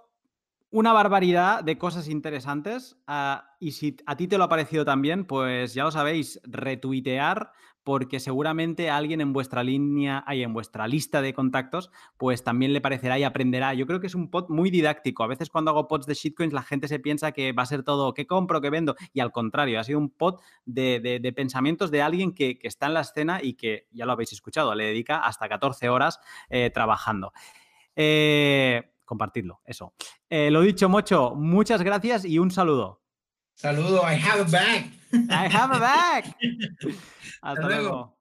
una barbaridad de cosas interesantes. Ah, y si a ti te lo ha parecido también, pues ya lo sabéis, retuitear, porque seguramente alguien en vuestra línea, hay en vuestra lista de contactos, pues también le parecerá y aprenderá. Yo creo que es un pod muy didáctico. A veces cuando hago pods de shitcoins, la gente se piensa que va a ser todo qué compro, qué vendo. Y al contrario, ha sido un pod de, pensamientos de alguien que, está en la escena y que, ya lo habéis escuchado, le dedica hasta 14 horas eh, trabajando. Eh, compartidlo, eso. Eh, lo dicho, Mocho, muchas gracias y un saludo. Saludo, I have a bag. I have a bag. <laughs> Hasta, luego.